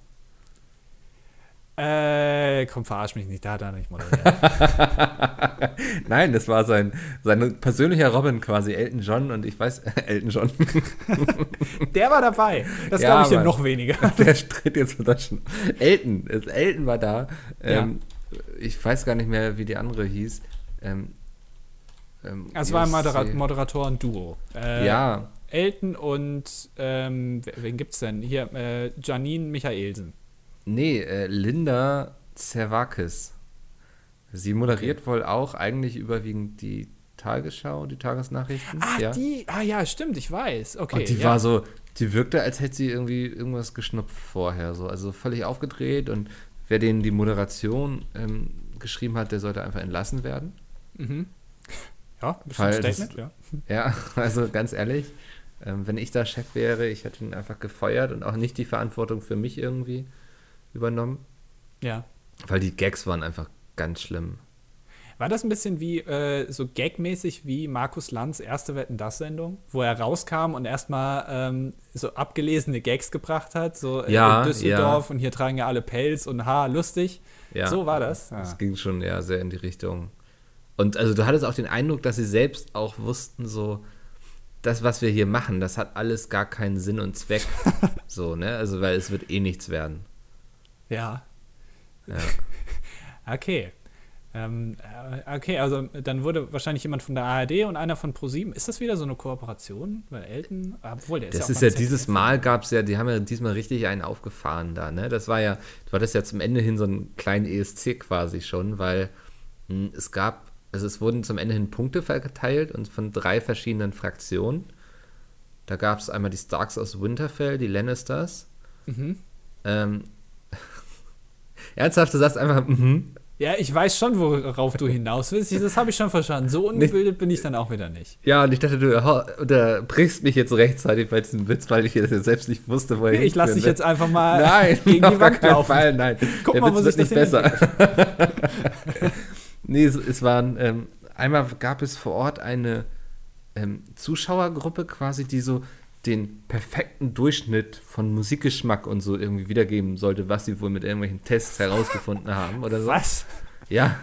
Äh, komm, verarsch mich nicht, da hat er nicht moderiert. Nein, das war sein, sein persönlicher Robin quasi, Elton John und ich weiß, Elton John, Der war dabei. Das Ja, glaube ich dir Mann. noch weniger. der tritt jetzt unter schon. Elton, es- Elton war da. Ähm, Ich weiß gar nicht mehr, wie die andere hieß. Ähm, ähm, Es war ein. Modera Moderatoren-Duo. Äh, Ja, Elton und, ähm, wen gibt's denn? Hier, äh, Janine Michaelsen. Nee, äh, Linda Zervakis. Sie moderiert wohl auch eigentlich überwiegend die Tagesschau, die Tagesnachrichten. Ah, ja. die, ah ja, stimmt, ich weiß. Okay. Und die ja. war so, die wirkte, als hätte sie irgendwie irgendwas geschnupft vorher. So. Also völlig aufgedreht und wer denen die Moderation ähm, geschrieben hat, der sollte einfach entlassen werden. Mhm. Ja, das- Statement, ja. Ja, also ganz ehrlich, ähm, wenn ich da Chef wäre, ich hätte ihn einfach gefeuert und auch nicht die Verantwortung für mich irgendwie übernommen. Ja. Weil die Gags waren einfach ganz schlimm. War das ein bisschen wie, äh, so gagmäßig wie Markus Lanz erste Wetten das Sendung, wo er rauskam und erstmal ähm, so abgelesene Gags gebracht hat, so äh, Ja, in Düsseldorf und hier tragen ja alle Pelz und ha, lustig. Ja. So war das. Es Ah. ging schon ja sehr in die Richtung. Und also du hattest auch den Eindruck, dass sie selbst auch wussten, so, das, was wir hier machen, das hat alles gar keinen Sinn und Zweck. so, ne? Also, weil es wird eh nichts werden. Ja. Ja. Okay. Ähm, äh, okay, also dann wurde wahrscheinlich jemand von der ARD und einer von ProSieben. Ist das wieder so eine Kooperation? Weil Elton, obwohl der ist Das ja ist ja dieses. Mal gab es ja, die haben ja diesmal richtig einen aufgefahren da, ne? Das war ja, du hattest ja zum Ende hin so einen kleinen ESC quasi schon, weil mh, es gab, also es wurden zum Ende hin Punkte verteilt und von drei verschiedenen Fraktionen. Da gab es einmal die Starks aus Winterfell, die Lannisters. Mhm. Ähm, Ernsthaft, du sagst einfach, mhm. Ja, ich weiß schon, worauf du hinaus willst. Das habe ich schon verstanden. So ungebildet bin ich dann auch wieder nicht. Ja, und ich dachte, du unterbrichst mich jetzt rechtzeitig bei diesem Witz, weil ich jetzt selbst nicht wusste, wo er Ich lasse dich jetzt einfach mal Nein, gegen die Wand laufen. Fall, nein. Guck Der mal, Witz wird nicht das besser. nee, es, es waren, ähm, einmal gab es vor Ort eine ähm, Zuschauergruppe quasi, die so den perfekten Durchschnitt von Musikgeschmack und so irgendwie wiedergeben sollte, was sie wohl mit irgendwelchen Tests herausgefunden haben oder so. Was? Ja,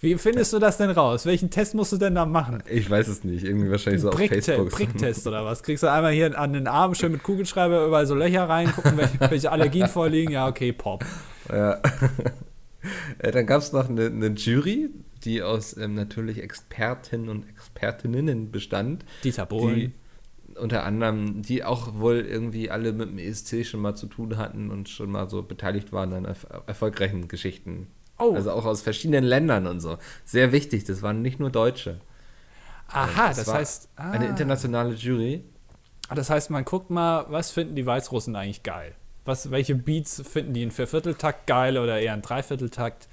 Wie findest du das denn raus? Welchen Test musst du denn da machen? ich weiß es nicht. Irgendwie wahrscheinlich so auf Prickte Facebook. Pricktest oder was? Kriegst du einmal hier an den Arm schön mit Kugelschreiber überall so Löcher rein, gucken, welche, welche Allergien vorliegen? Ja, okay, Pop. Ja. Äh, Dann gab es noch eine, eine Jury, die aus ähm, natürlich Expertinnen und Expertinnen bestand. Dieter Die Bohlen. Unter anderem, die auch wohl irgendwie alle mit dem ESC schon mal zu tun hatten und schon mal so beteiligt waren an erf erfolgreichen Geschichten. Oh. Also auch aus verschiedenen Ländern und so. Sehr wichtig, das waren nicht nur Deutsche. Aha, Es das war heißt, ah, Eine internationale Jury. das heißt, man guckt mal, was finden die Weißrussen eigentlich geil? Was, welche Beats finden die in Viervierteltakt geil oder eher in Dreivierteltakt?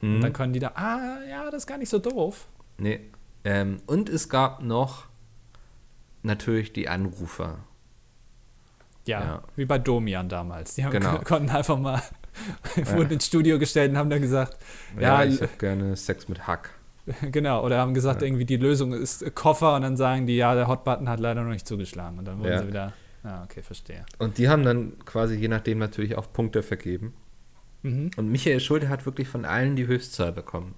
Mhm. Und dann können die da, ah, ja, das ist gar nicht so doof. Nee. Ähm, und es gab noch natürlich die Anrufer. Ja, Ja. wie bei Domian damals. Die haben, Genau. konnten einfach mal, wurden ins Studio gestellt und haben dann gesagt, Ja, Ja, ich habe gerne Sex mit Hack. genau, oder haben gesagt, Ja. irgendwie die Lösung ist Koffer und dann sagen die, ja, der Hotbutton hat leider noch nicht zugeschlagen. Und dann wurden Ja. sie wieder, ja, okay, verstehe. Und die haben dann quasi je nachdem natürlich auch Punkte vergeben. Mhm. Und Michael Schulte hat wirklich von allen die Höchstzahl bekommen.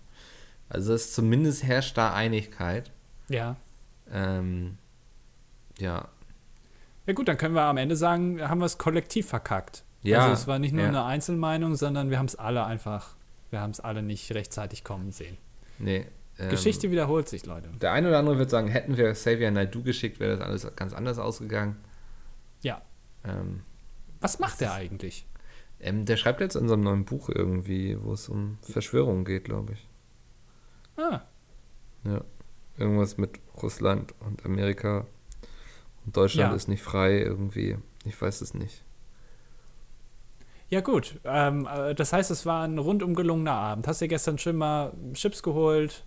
Also es zumindest herrscht da Einigkeit. Ja. Ähm, ja, Ja gut, dann können wir am Ende sagen, haben wir es kollektiv verkackt. Ja, Also es war nicht nur ja. eine Einzelmeinung, sondern wir haben es alle einfach, wir haben es alle nicht rechtzeitig kommen sehen. nee. Ähm, Geschichte wiederholt sich, Leute. Der eine oder andere wird sagen, hätten wir Xavier Naidoo geschickt, wäre das alles ganz anders ausgegangen. Ja. Ähm, Was macht der eigentlich? ähm, der schreibt jetzt in seinem neuen Buch irgendwie, wo es um Verschwörungen geht, glaube ich. Ah, Ja. Irgendwas mit Russland und Amerika. Und Deutschland Ja. ist nicht frei irgendwie. Ich weiß es nicht. Ja, gut. Ähm, äh, das heißt, es war ein rundum gelungener Abend. Hast dir gestern schon mal Chips geholt?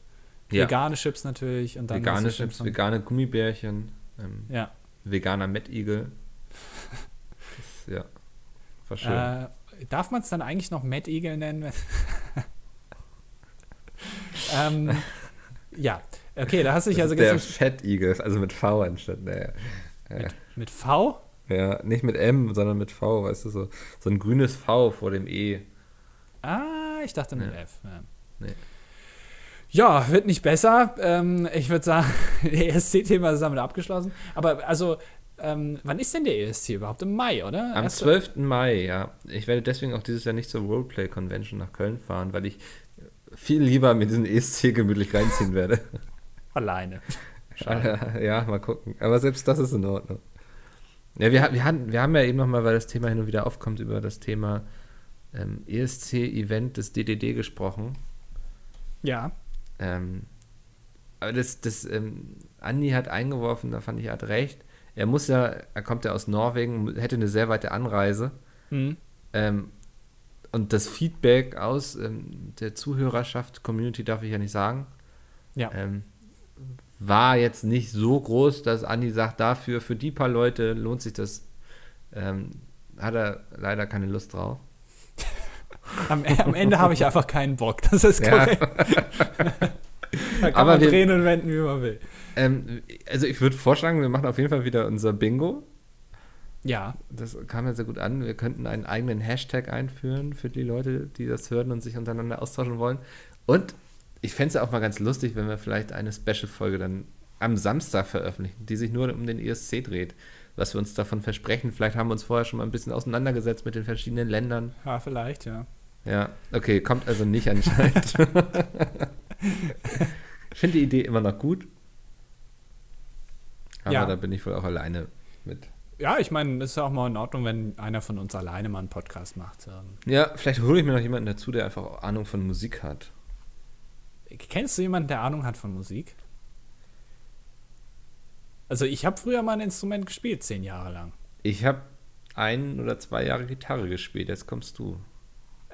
Ja. Vegane Chips natürlich. Und dann Vegane Chips, vegane Gummibärchen, ähm, Ja. veganer Mettigel. Ja, war schön. Äh, darf man es dann eigentlich noch Eagle nennen? ähm, ja. Okay, da hast du dich also ist der gestern Fettigel, also mit V anstatt. Naja. Mit V? Ja, nicht mit M, sondern mit V, weißt du, so, so ein grünes V vor dem E. Ah, ich dachte mit Ja. F. Ja. Nee. Ja, wird nicht besser. Ähm, ich würde sagen, ESC-Thema ist damit abgeschlossen. Aber also, ähm, wann ist denn der ESC überhaupt? Im Mai, oder? Am Erste- 12. Mai, ja. Ich werde deswegen auch dieses Jahr nicht zur Roleplay Convention nach Köln fahren, weil ich viel lieber mir diesen ESC gemütlich reinziehen werde. Alleine. ja, mal gucken. Aber selbst das ist in Ordnung. Ja, wir, wir, hatten, wir haben ja eben nochmal, weil das Thema hin und wieder aufkommt, über das Thema ähm, ESC-Event des DDD gesprochen. Ja. Ähm, aber das, das ähm, Andi hat eingeworfen, da fand ich, er hat recht. Er muss ja, er kommt ja aus Norwegen, hätte eine sehr weite Anreise. Hm. Ähm, und das Feedback aus ähm, der Zuhörerschaft, Community darf ich ja nicht sagen, Ja. War jetzt nicht so groß, dass Andi sagt, dafür, für die paar Leute lohnt sich das. Ähm, hat er leider keine Lust drauf. Am, am Ende habe ich einfach keinen Bock. Das ist Ja. korrekt. da kann Aber man wir- drehen und wenden, wie man will. Ähm, also ich würde vorschlagen, wir machen auf jeden Fall wieder unser Bingo. Ja. Das kam ja sehr gut an. Wir könnten einen eigenen Hashtag einführen für die Leute, die das hören und sich untereinander austauschen wollen. Und ich fände es ja auch mal ganz lustig, wenn wir vielleicht eine Special-Folge dann am Samstag veröffentlichen, die sich nur um den ESC dreht. Was wir uns davon versprechen. Vielleicht haben wir uns vorher schon mal ein bisschen auseinandergesetzt mit den verschiedenen Ländern. Ja, vielleicht, ja. Ja, okay, kommt also nicht anscheinend. ich finde die Idee immer noch gut. Aber Ja. da bin ich wohl auch alleine mit. Ja, ich meine, es ist ja auch mal in Ordnung, wenn einer von uns alleine mal einen Podcast macht. Ähm, Ja, vielleicht hole ich mir noch jemanden dazu, der einfach auch Ahnung von Musik hat. Kennst du jemanden, der Ahnung hat von Musik? Also ich habe früher mal ein Instrument gespielt, zehn Jahre lang. Ich habe ein oder zwei Jahre Gitarre gespielt, jetzt kommst du.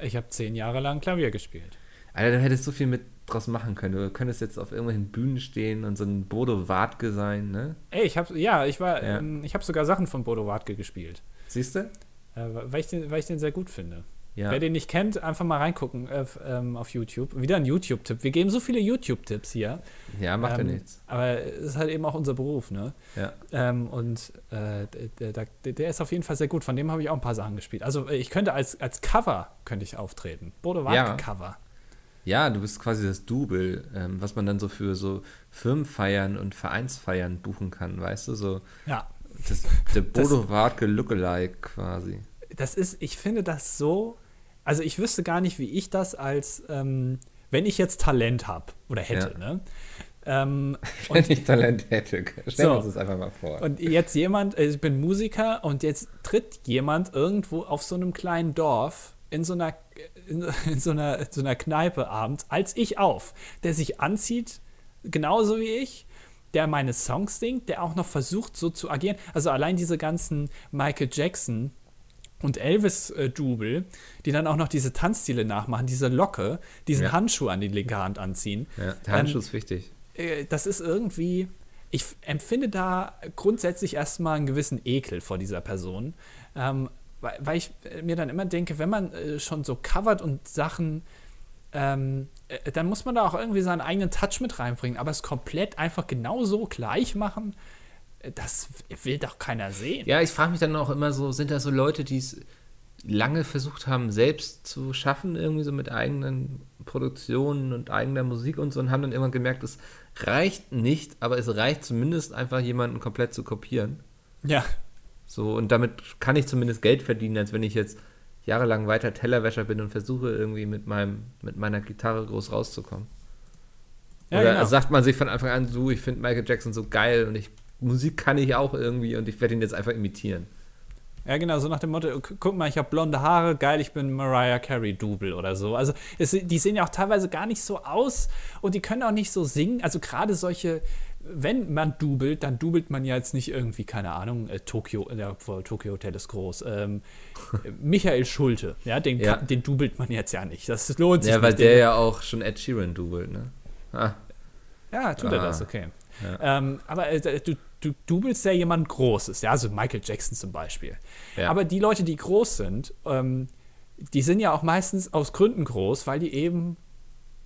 Ich habe zehn Jahre lang Klavier gespielt. Alter, du hättest so viel mit draus machen können. Du könntest jetzt auf irgendwelchen Bühnen stehen und so ein Bodo Wartke sein, ne? Ey, ich habe ja, ich war, Ja. ähm, ich habe sogar Sachen von Bodo Wartke gespielt, Siehst du? äh, weil, ich den, weil ich den sehr gut finde. Ja. Wer den nicht kennt, einfach mal reingucken äh, ähm, auf YouTube. Wieder ein YouTube-Tipp. Wir geben so viele YouTube-Tipps hier. ja, macht ja Ähm, nichts. Aber es ist halt eben auch unser Beruf, ne? Ja. Ähm, und äh, der, der, der ist auf jeden Fall sehr gut. Von dem habe ich auch ein paar Sachen gespielt. Also äh, ich könnte als, als Cover könnte ich auftreten. Bodo Ja. Wartke Cover. Ja, du bist quasi das Double, ähm, was man dann so für so Firmenfeiern und Vereinsfeiern buchen kann, weißt du? So Ja. das, der Bodo Wartke Lookalike quasi. Das ist, ich finde das so. Also ich wüsste gar nicht, wie ich das als, ähm, wenn ich jetzt Talent habe oder hätte, Ja. ne? Ähm, Wenn ich Talent hätte. Stellen wir uns das einfach mal vor. Und jetzt jemand, äh, ich bin Musiker und jetzt tritt jemand irgendwo auf so einem kleinen Dorf in so einer, in, in so einer, in so einer Kneipe abends als ich auf, der sich anzieht, genauso wie ich, der meine Songs singt, der auch noch versucht, so zu agieren. Also allein diese ganzen Michael Jackson und Elvis-Double, die dann auch noch diese Tanzstile nachmachen, diese Locke, diesen Ja. Handschuh an die linke Hand anziehen ja, der Handschuh ist wichtig. äh, das ist irgendwie, ich empfinde da grundsätzlich erstmal einen gewissen Ekel vor dieser Person, ähm, weil, weil ich äh, mir dann immer denke, wenn man äh, schon so covert und Sachen, ähm, äh, dann muss man da auch irgendwie seinen eigenen Touch mit reinbringen, aber es komplett einfach genauso gleich machen, äh, das will doch keiner sehen. Ja, ich frage mich dann auch immer so, sind das so Leute, die es lange versucht haben, selbst zu schaffen, irgendwie so mit eigenen Produktionen und eigener Musik und so und haben dann irgendwann gemerkt, es reicht nicht, aber es reicht zumindest einfach jemanden komplett zu kopieren. Ja, So, und damit kann ich zumindest Geld verdienen, als wenn ich jetzt jahrelang weiter Tellerwäscher bin und versuche irgendwie mit meinem, mit meiner Gitarre groß rauszukommen. ja Oder genau. sagt man sich von Anfang an so, ich finde Michael Jackson so geil und ich Musik kann ich auch irgendwie und ich werde ihn jetzt einfach imitieren. Ja, genau, so nach dem Motto, gu- guck mal, ich habe blonde Haare, geil, ich bin Mariah Carey Double oder so. Also es, die sehen ja auch teilweise gar nicht so aus und die können auch nicht so singen. Also gerade solche, wenn man dubelt, dann dubelt man ja jetzt nicht irgendwie, keine Ahnung, äh, Tokio, ja, Tokio Hotel ist groß, ähm, Michael Schulte, ja, den, Ja. Den dubelt man jetzt ja nicht. Das lohnt sich Ja, weil nicht. der ja auch schon Ed Sheeran dubelt, ne? Ah, ja, tut er Ah. das, okay. Ja. Ähm, aber äh, du, du dubelst ja jemand Großes, ja, also Michael Jackson zum Beispiel. Ja. Aber die Leute, die groß sind, ähm, die sind ja auch meistens aus Gründen groß, weil die eben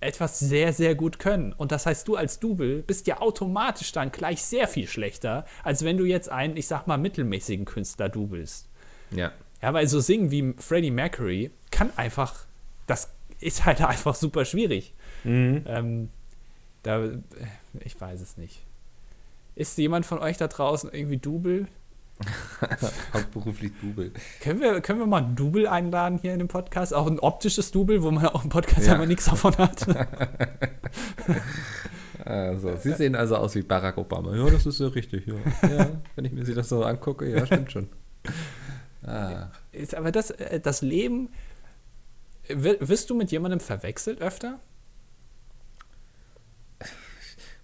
etwas sehr, sehr gut können. Und das heißt, du als Double bist ja automatisch dann gleich sehr viel schlechter, als wenn du jetzt einen, ich sag mal, mittelmäßigen Künstler dubelst. ja. Ja, weil so singen wie Freddie Mercury kann einfach, das ist halt einfach super schwierig. Ähm, da, ich weiß es nicht. Ist jemand von euch da draußen irgendwie Double? Hauptberuflich Double. Können wir, können wir mal ein Double einladen hier in dem Podcast? Auch ein optisches Double, wo man auch im Podcast Ja. aber nichts davon hat. Also, Sie sehen also aus wie Barack Obama. Ja, das ist ja richtig, ja. ja wenn ich mir sie das so angucke, ja, stimmt schon. Ah. Ist aber das, äh, das Leben, wi- wirst du mit jemandem verwechselt öfter?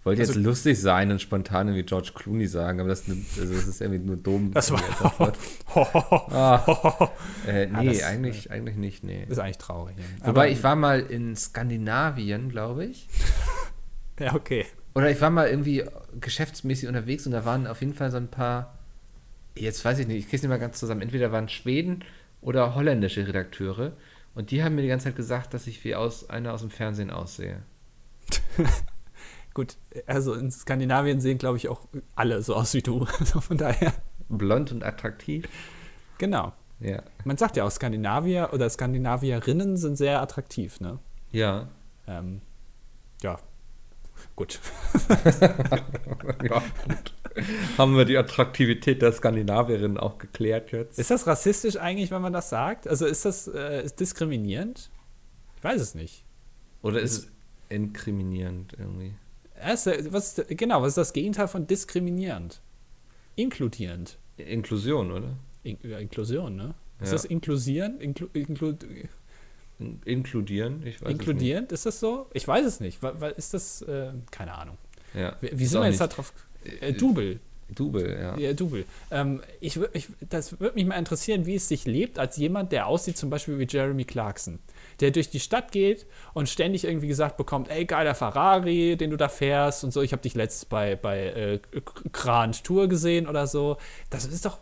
Wollte jetzt Also- lustig sein und spontan wie George Clooney sagen, aber das, nimmt- also das ist irgendwie nur dumm. Das irgendwie war. Ah, äh, Ja, nee, das- eigentlich, eigentlich nicht, nee. ist eigentlich traurig. ja. Wobei, Aber- ich war mal in Skandinavien, glaube ich. Ja, okay. Oder ich war mal irgendwie geschäftsmäßig unterwegs und da waren auf jeden Fall so ein paar, jetzt weiß ich nicht, ich kriege es nicht mal ganz zusammen, entweder waren Schweden oder holländische Redakteure und die haben mir die ganze Zeit gesagt, dass ich wie aus einer aus dem Fernsehen aussehe. Gut, also in Skandinavien sehen, glaube ich, auch alle so aus wie du. Also von daher. Blond und attraktiv. Genau. Ja. Man sagt ja auch, Skandinavier oder Skandinavierinnen sind sehr attraktiv, ne? Ja. Ähm, ja. Gut. ja, gut. Haben wir die Attraktivität der Skandinavierinnen auch geklärt jetzt? Ist das rassistisch eigentlich, wenn man das sagt? Also ist das äh, ist diskriminierend? Ich weiß es nicht. Oder ist es inkriminierend irgendwie? Was ist, genau, was ist das Gegenteil von diskriminierend? Inkludierend. Inklusion, oder? In, ja, Inklusion, ne? Ist Ja. das inklusieren? Inklu, inklu, In- Inkludieren? Ich weiß inkludierend? Ist das so? Ich weiß es nicht. Wa- wa- Ist das, äh, keine Ahnung. Ja. Wie, wie Ist sind wir jetzt da drauf? Äh, Double. Double, ja. Ja, Double. Ähm, ich, ich, das würde mich mal interessieren, wie es sich lebt, als jemand, der aussieht, zum Beispiel wie Jeremy Clarkson, der durch die Stadt geht und ständig irgendwie gesagt bekommt: Ey, geiler Ferrari, den du da fährst und so. Ich habe dich letztens bei, bei äh, Grand Tour gesehen oder so. Das ist doch.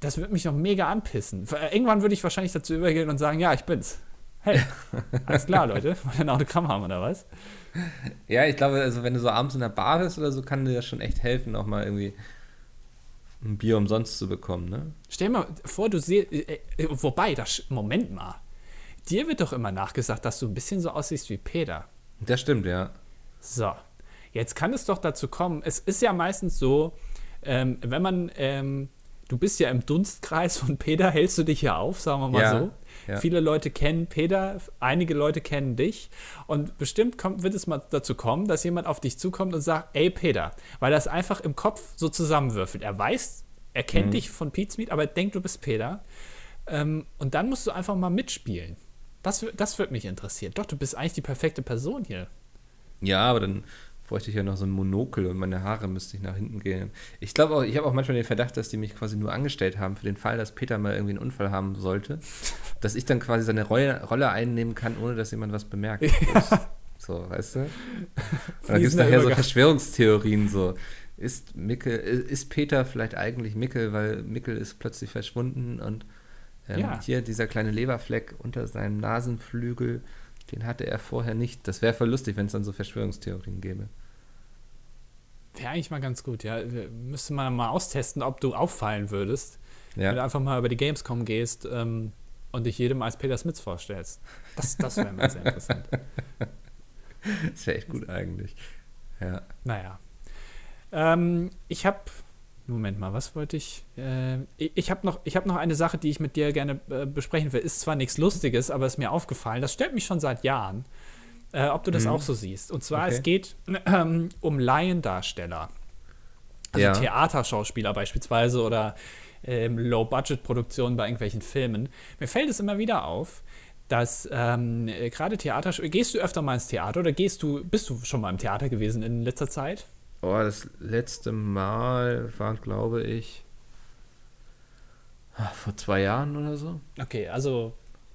Das würde mich doch mega anpissen. Äh, Irgendwann würde ich wahrscheinlich dazu übergehen und sagen: Ja, ich bin's. Hey, alles klar, Leute. Wollt ihr ein Autogramm haben oder was? Ja, ich glaube, also wenn du so abends in der Bar bist oder so, kann dir das schon echt helfen, auch mal irgendwie ein Bier umsonst zu bekommen, ne? Stell mal vor, du siehst, äh, äh, wobei, das, Moment mal. Dir wird doch immer nachgesagt, dass du ein bisschen so aussiehst wie Peter. Das stimmt, ja. So, jetzt kann es doch dazu kommen, es ist ja meistens so, ähm, wenn man, ähm, du bist ja im Dunstkreis von Peter, hältst du dich ja auf, sagen wir mal Ja, so. ja. Viele Leute kennen Peter, einige Leute kennen dich und bestimmt kommt, wird es mal dazu kommen, dass jemand auf dich zukommt und sagt, ey Peter, weil er es einfach im Kopf so zusammenwürfelt. Er weiß, er Mhm. kennt dich von Pete's Meet, aber er denkt, du bist Peter. Ähm, und dann musst du einfach mal mitspielen. Das, das würde mich interessieren. Doch, du bist eigentlich die perfekte Person hier. Ja, aber dann bräuchte ich ja noch so ein Monokel und meine Haare müsste ich nach hinten gehen. Ich glaube auch, ich habe auch manchmal den Verdacht, dass die mich quasi nur angestellt haben für den Fall, dass Peter mal irgendwie einen Unfall haben sollte, dass ich dann quasi seine Rolle, Rolle einnehmen kann, ohne dass jemand was bemerkt. So, weißt du? Und dann gibt es nachher so. Verschwörungstheorien, so. Ist Mickel, ist Peter vielleicht eigentlich Mickel, weil Mickel ist plötzlich verschwunden und ähm, Ja. hier dieser kleine Leberfleck unter seinem Nasenflügel, den hatte er vorher nicht. Das wäre voll lustig, wenn es dann so Verschwörungstheorien gäbe. Wäre eigentlich mal ganz gut, ja. Müsste man mal austesten, ob du auffallen würdest, wenn du Ja, einfach mal über die Gamescom gehst ähm, und dich jedem als Peter Smits vorstellst. Das, das wäre mal sehr interessant. das wäre echt gut eigentlich. Ja. Naja. Ähm, ich habe. Moment mal, was wollte ich? Äh, ich habe noch, ich hab noch eine Sache, die ich mit dir gerne äh, besprechen will. Ist zwar nichts Lustiges, aber ist mir aufgefallen. Das stört mich schon seit Jahren. Äh, ob du das Mhm. auch so siehst. Und zwar, Okay. es geht ähm, um Laiendarsteller. Also Ja. Theaterschauspieler beispielsweise oder ähm, Low-Budget-Produktionen bei irgendwelchen Filmen. Mir fällt es immer wieder auf, dass ähm, äh, gerade Theater. Gehst du öfter mal ins Theater oder gehst du, bist du schon mal im Theater gewesen in letzter Zeit? Oh, das letzte Mal war, glaube ich, ah, vor zwei Jahren oder so. Okay, also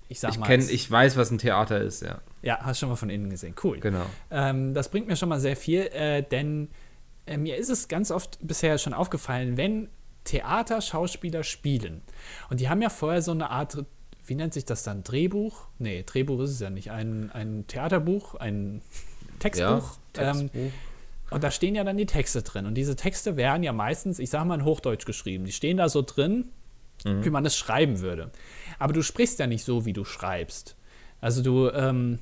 ich sag Ich, mal. kenn, ich weiß, was ein Theater ist, ja. ja, hast schon mal von innen gesehen. Cool. Genau. Ähm, das bringt mir schon mal sehr viel, äh, denn äh, mir ist es ganz oft bisher schon aufgefallen, wenn Theaterschauspieler spielen und die haben ja vorher so eine Art, wie nennt sich das dann, Drehbuch? Nee, Drehbuch ist es ja nicht, ein, ein Theaterbuch, ein Textbuch. Ja, ähm, Textbuch. Und da stehen ja dann die Texte drin. Und diese Texte werden ja meistens, ich sage mal in Hochdeutsch geschrieben. Die stehen da so drin, wie man es schreiben würde. Aber du sprichst ja nicht so, wie du schreibst. Also du, ähm,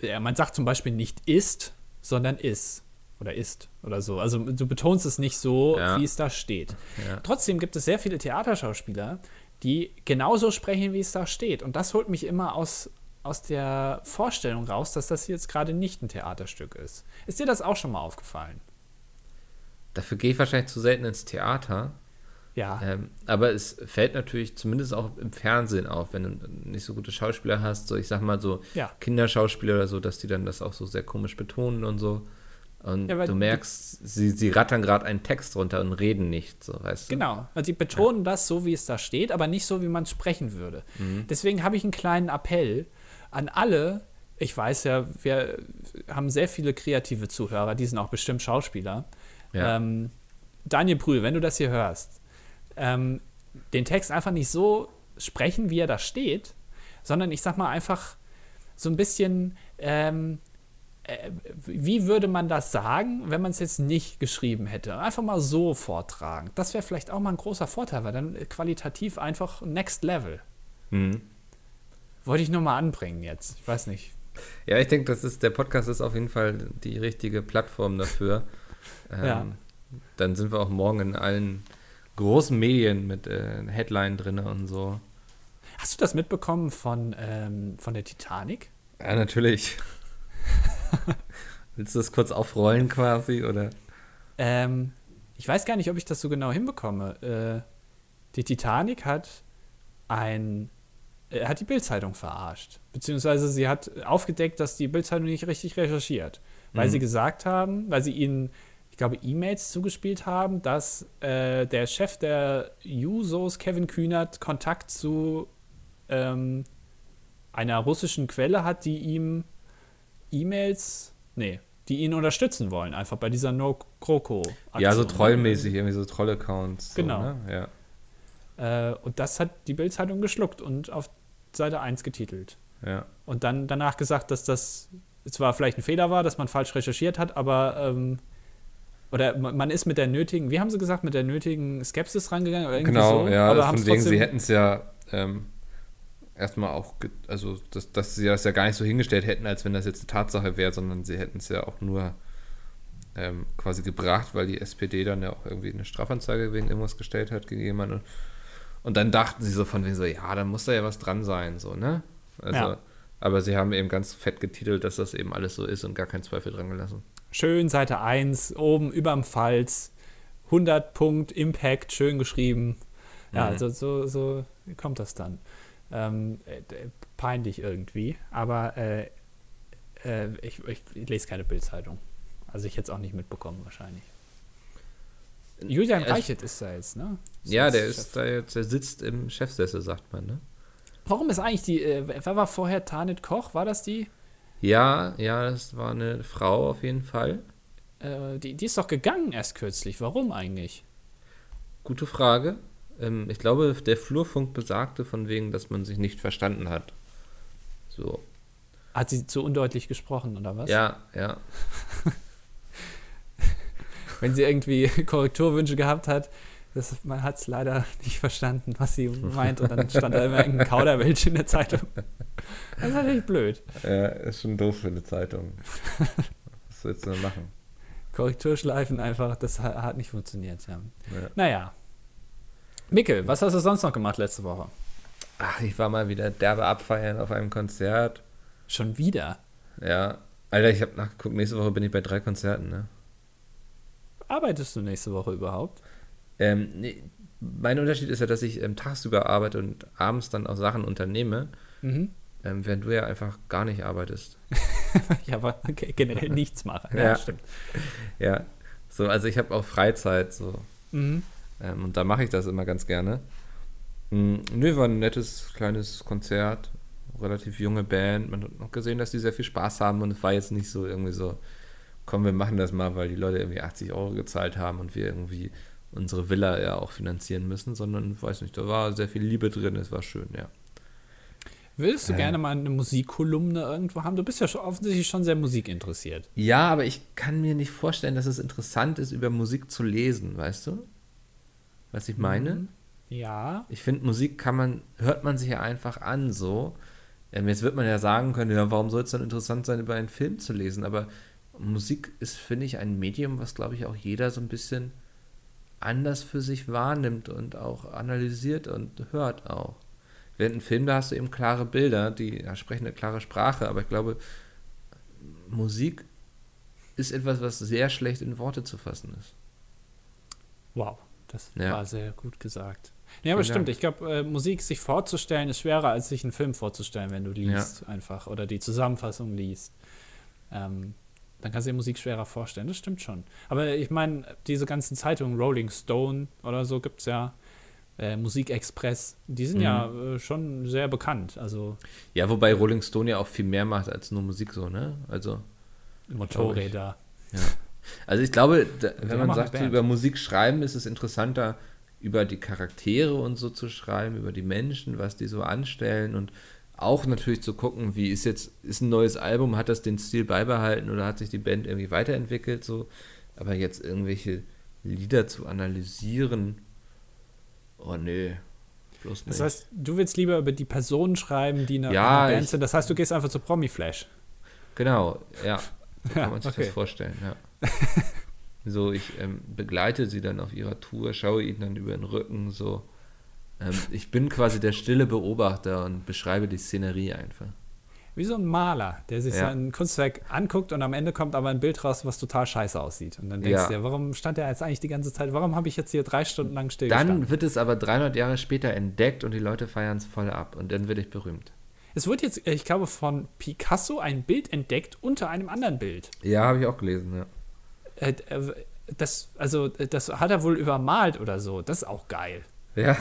ja, man sagt zum Beispiel nicht ist, sondern ist. Oder ist oder so. Also du betonst es nicht so, Ja. wie es da steht. Ja. Trotzdem gibt es sehr viele Theaterschauspieler, die genauso sprechen, wie es da steht. Und das holt mich immer aus, aus der Vorstellung raus, dass das jetzt gerade nicht ein Theaterstück ist. Ist dir das auch schon mal aufgefallen? Dafür gehe ich wahrscheinlich zu selten ins Theater. Ja. Ähm, aber es fällt natürlich zumindest auch im Fernsehen auf, wenn du nicht so gute Schauspieler hast, so ich sag mal so Ja. Kinderschauspieler oder so, dass die dann das auch so sehr komisch betonen und so. Und Ja, du merkst, sie, sie rattern gerade einen Text runter und reden nicht, so weißt du. Genau, also sie betonen das so, wie es da steht, aber nicht so, wie man sprechen würde. Deswegen habe ich einen kleinen Appell an alle. Ich weiß ja, wir haben sehr viele kreative Zuhörer, die sind auch bestimmt Schauspieler. Ja. Ähm, Daniel Brühl, wenn du das hier hörst, ähm, den Text einfach nicht so sprechen, wie er da steht, sondern ich sag mal einfach so ein bisschen, ähm, äh, wie würde man das sagen, wenn man es jetzt nicht geschrieben hätte? Einfach mal so vortragen. Das wäre vielleicht auch mal ein großer Vorteil, weil dann qualitativ einfach next level. Mhm. Wollte ich nur mal anbringen jetzt. Ich weiß nicht. Ja, ich denke, das ist, der Podcast ist auf jeden Fall die richtige Plattform dafür. Ähm, Ja. Dann sind wir auch morgen in allen großen Medien mit äh, Headline drin und so. Hast du das mitbekommen von, ähm, von der Titanic? Ja, natürlich. Willst du das kurz aufrollen quasi, oder? Ähm, ich weiß gar nicht, ob ich das so genau hinbekomme. Äh, die Titanic hat ein äh, hat die Bildzeitung verarscht, beziehungsweise sie hat aufgedeckt, dass die Bildzeitung nicht richtig recherchiert, weil Mhm. sie gesagt haben, weil sie ihnen, ich glaube, E-Mails zugespielt haben, dass äh, der Chef der Jusos, Kevin Kühnert, Kontakt zu ähm, einer russischen Quelle hat, die ihm E-Mails, nee, die ihn unterstützen wollen, einfach bei dieser No-Kroko. Ja, so trollmäßig, irgendwie so Troll-Accounts. So, Genau. Ne? Ja, Äh, und das hat die Bild-Zeitung geschluckt und auf Seite 1 getitelt. ja. Und dann danach gesagt, dass das zwar vielleicht ein Fehler war, dass man falsch recherchiert hat, aber ähm, oder ma- man ist mit der nötigen, wie haben sie gesagt, mit der nötigen Skepsis rangegangen? Oder irgendwie Genau, so, ja, aber von wegen, sie hätten es ja ähm, erstmal auch, also dass, dass sie das ja gar nicht so hingestellt hätten, als wenn das jetzt eine Tatsache wäre, sondern sie hätten es ja auch nur ähm, quasi gebracht, weil die SPD dann ja auch irgendwie eine Strafanzeige wegen irgendwas gestellt hat gegen jemanden. Und, dann dachten sie so von wegen so, ja, dann muss da ja was dran sein, so, ne? Also, Ja. aber sie haben eben ganz fett getitelt, dass das eben alles so ist und gar keinen Zweifel dran gelassen. Schön Seite 1, oben überm Falz, 100 Punkt Impact, schön geschrieben. Ja, Mhm. also so, so kommt das dann. Ähm, äh, äh, peinlich irgendwie, aber äh, äh, ich, ich, lese keine Bildzeitung. Also ich hätte es auch nicht mitbekommen wahrscheinlich. Julian Ja, Reichelt ist da jetzt, ne? Ja, der Chef. ist da jetzt, der sitzt im Chefsessel, sagt man, ne? Warum ist eigentlich die, äh, wer war vorher Tanit Koch? War das die? Ja, ja, das war eine Frau auf jeden Fall. Äh, die? Die ist doch gegangen erst kürzlich. Warum eigentlich? Gute Frage. Ähm, ich glaube, der Flurfunk besagte von wegen, dass man sich nicht verstanden hat. So. Hat sie zu undeutlich gesprochen oder was? Ja, ja. wenn sie irgendwie Korrekturwünsche gehabt hat. Das, man hat es leider nicht verstanden, was sie meint. Und dann stand da immer irgendein Kauderwelsch in der Zeitung. Das ist natürlich blöd. Ja, ist schon doof für eine Zeitung. Was willst du denn machen? Korrekturschleifen einfach, das ha- hat nicht funktioniert. Ja. Ja. Naja. Mikkel, was hast du sonst noch gemacht letzte Woche? Ach, ich war mal wieder derbe abfeiern auf einem Konzert. Schon wieder? Ja. Alter, ich habe nachgeguckt, nächste Woche bin ich bei drei Konzerten, ne? Arbeitest du nächste Woche überhaupt? Ähm, nee, mein Unterschied ist ja, dass ich ähm, tagsüber arbeite und abends dann auch Sachen unternehme, Mhm. ähm, während du ja einfach gar nicht arbeitest. Ich aber ge- generell nichts mache. Ja, Ja. stimmt. Ja, So, also ich habe auch Freizeit so. Mhm. Ähm, und da mache ich das immer ganz gerne. Mhm, nö, war ein nettes kleines Konzert. Relativ junge Band. Man hat noch gesehen, dass die sehr viel Spaß haben und es war jetzt nicht so irgendwie so, komm, wir machen das mal, weil die Leute irgendwie 80 Euro gezahlt haben und wir irgendwie unsere Villa ja auch finanzieren müssen, sondern, weiß nicht, da war sehr viel Liebe drin, es war schön, ja. Würdest du Äh. gerne mal eine Musikkolumne irgendwo haben? Du bist ja schon offensichtlich schon sehr musikinteressiert. Ja, aber ich kann mir nicht vorstellen, dass es interessant ist, über Musik zu lesen, weißt du? Was ich meine? Ja. Ich finde, Musik kann man, hört man sich ja einfach an so. Ähm, jetzt wird man ja sagen können, ja, warum soll es dann interessant sein, über einen Film zu lesen? Aber Musik ist, finde ich, ein Medium, was, glaube ich, auch jeder so ein bisschen anders für sich wahrnimmt und auch analysiert und hört auch. Während ein Film, da hast du eben klare Bilder, die ja, sprechen eine klare Sprache, aber ich glaube, Musik ist etwas, was sehr schlecht in Worte zu fassen ist. Wow, das Ja. war sehr gut gesagt. Ja, aber Vielen stimmt. Dank. Ich glaube, äh, Musik sich vorzustellen ist schwerer, als sich einen Film vorzustellen, wenn du liest einfach oder die Zusammenfassung liest. Ähm, dann kannst du dir Musik schwerer vorstellen. Das stimmt schon. Aber ich meine, diese ganzen Zeitungen, Rolling Stone oder so gibt es ja, äh, Musikexpress, die sind Mhm. ja äh, schon sehr bekannt. Also Ja, wobei Rolling Stone ja auch viel mehr macht als nur Musik so, ne? Also. Motorräder. Also ich glaube, da, wenn man sagt, so über Musik schreiben, ist es interessanter, über die Charaktere und so zu schreiben, über die Menschen, was die so anstellen und auch natürlich zu gucken, wie ist jetzt, ist ein neues Album, hat das den Stil beibehalten oder hat sich die Band irgendwie weiterentwickelt, so. Aber jetzt irgendwelche Lieder zu analysieren, oh nee, bloß nicht. Das heißt, du willst lieber über die Personen schreiben, die in einer, Ja, Band sind. Das heißt, du gehst einfach zu Promi-Flash. Genau, ja. So Ja, kann man sich okay. das vorstellen, ja. so, ich ähm, begleite sie dann auf ihrer Tour, schaue ihnen dann über den Rücken, so. Ähm, ich bin quasi der stille Beobachter und beschreibe die Szenerie einfach. Wie so ein Maler, der sich Ja. sein Kunstwerk anguckt und am Ende kommt aber ein Bild raus, was total scheiße aussieht. Und dann denkst Ja. du dir, warum stand der jetzt eigentlich die ganze Zeit? Warum habe ich jetzt hier drei Stunden lang Dann stillgestanden? wird es aber 300 Jahre später entdeckt und die Leute feiern es voll ab und dann werde ich berühmt. Es wird jetzt, äh, ich glaube, von Picasso ein Bild entdeckt unter einem anderen Bild. Ja, habe ich auch gelesen, ja. Äh, äh, Das, also, das hat er wohl übermalt oder so. Das ist auch geil. Ja.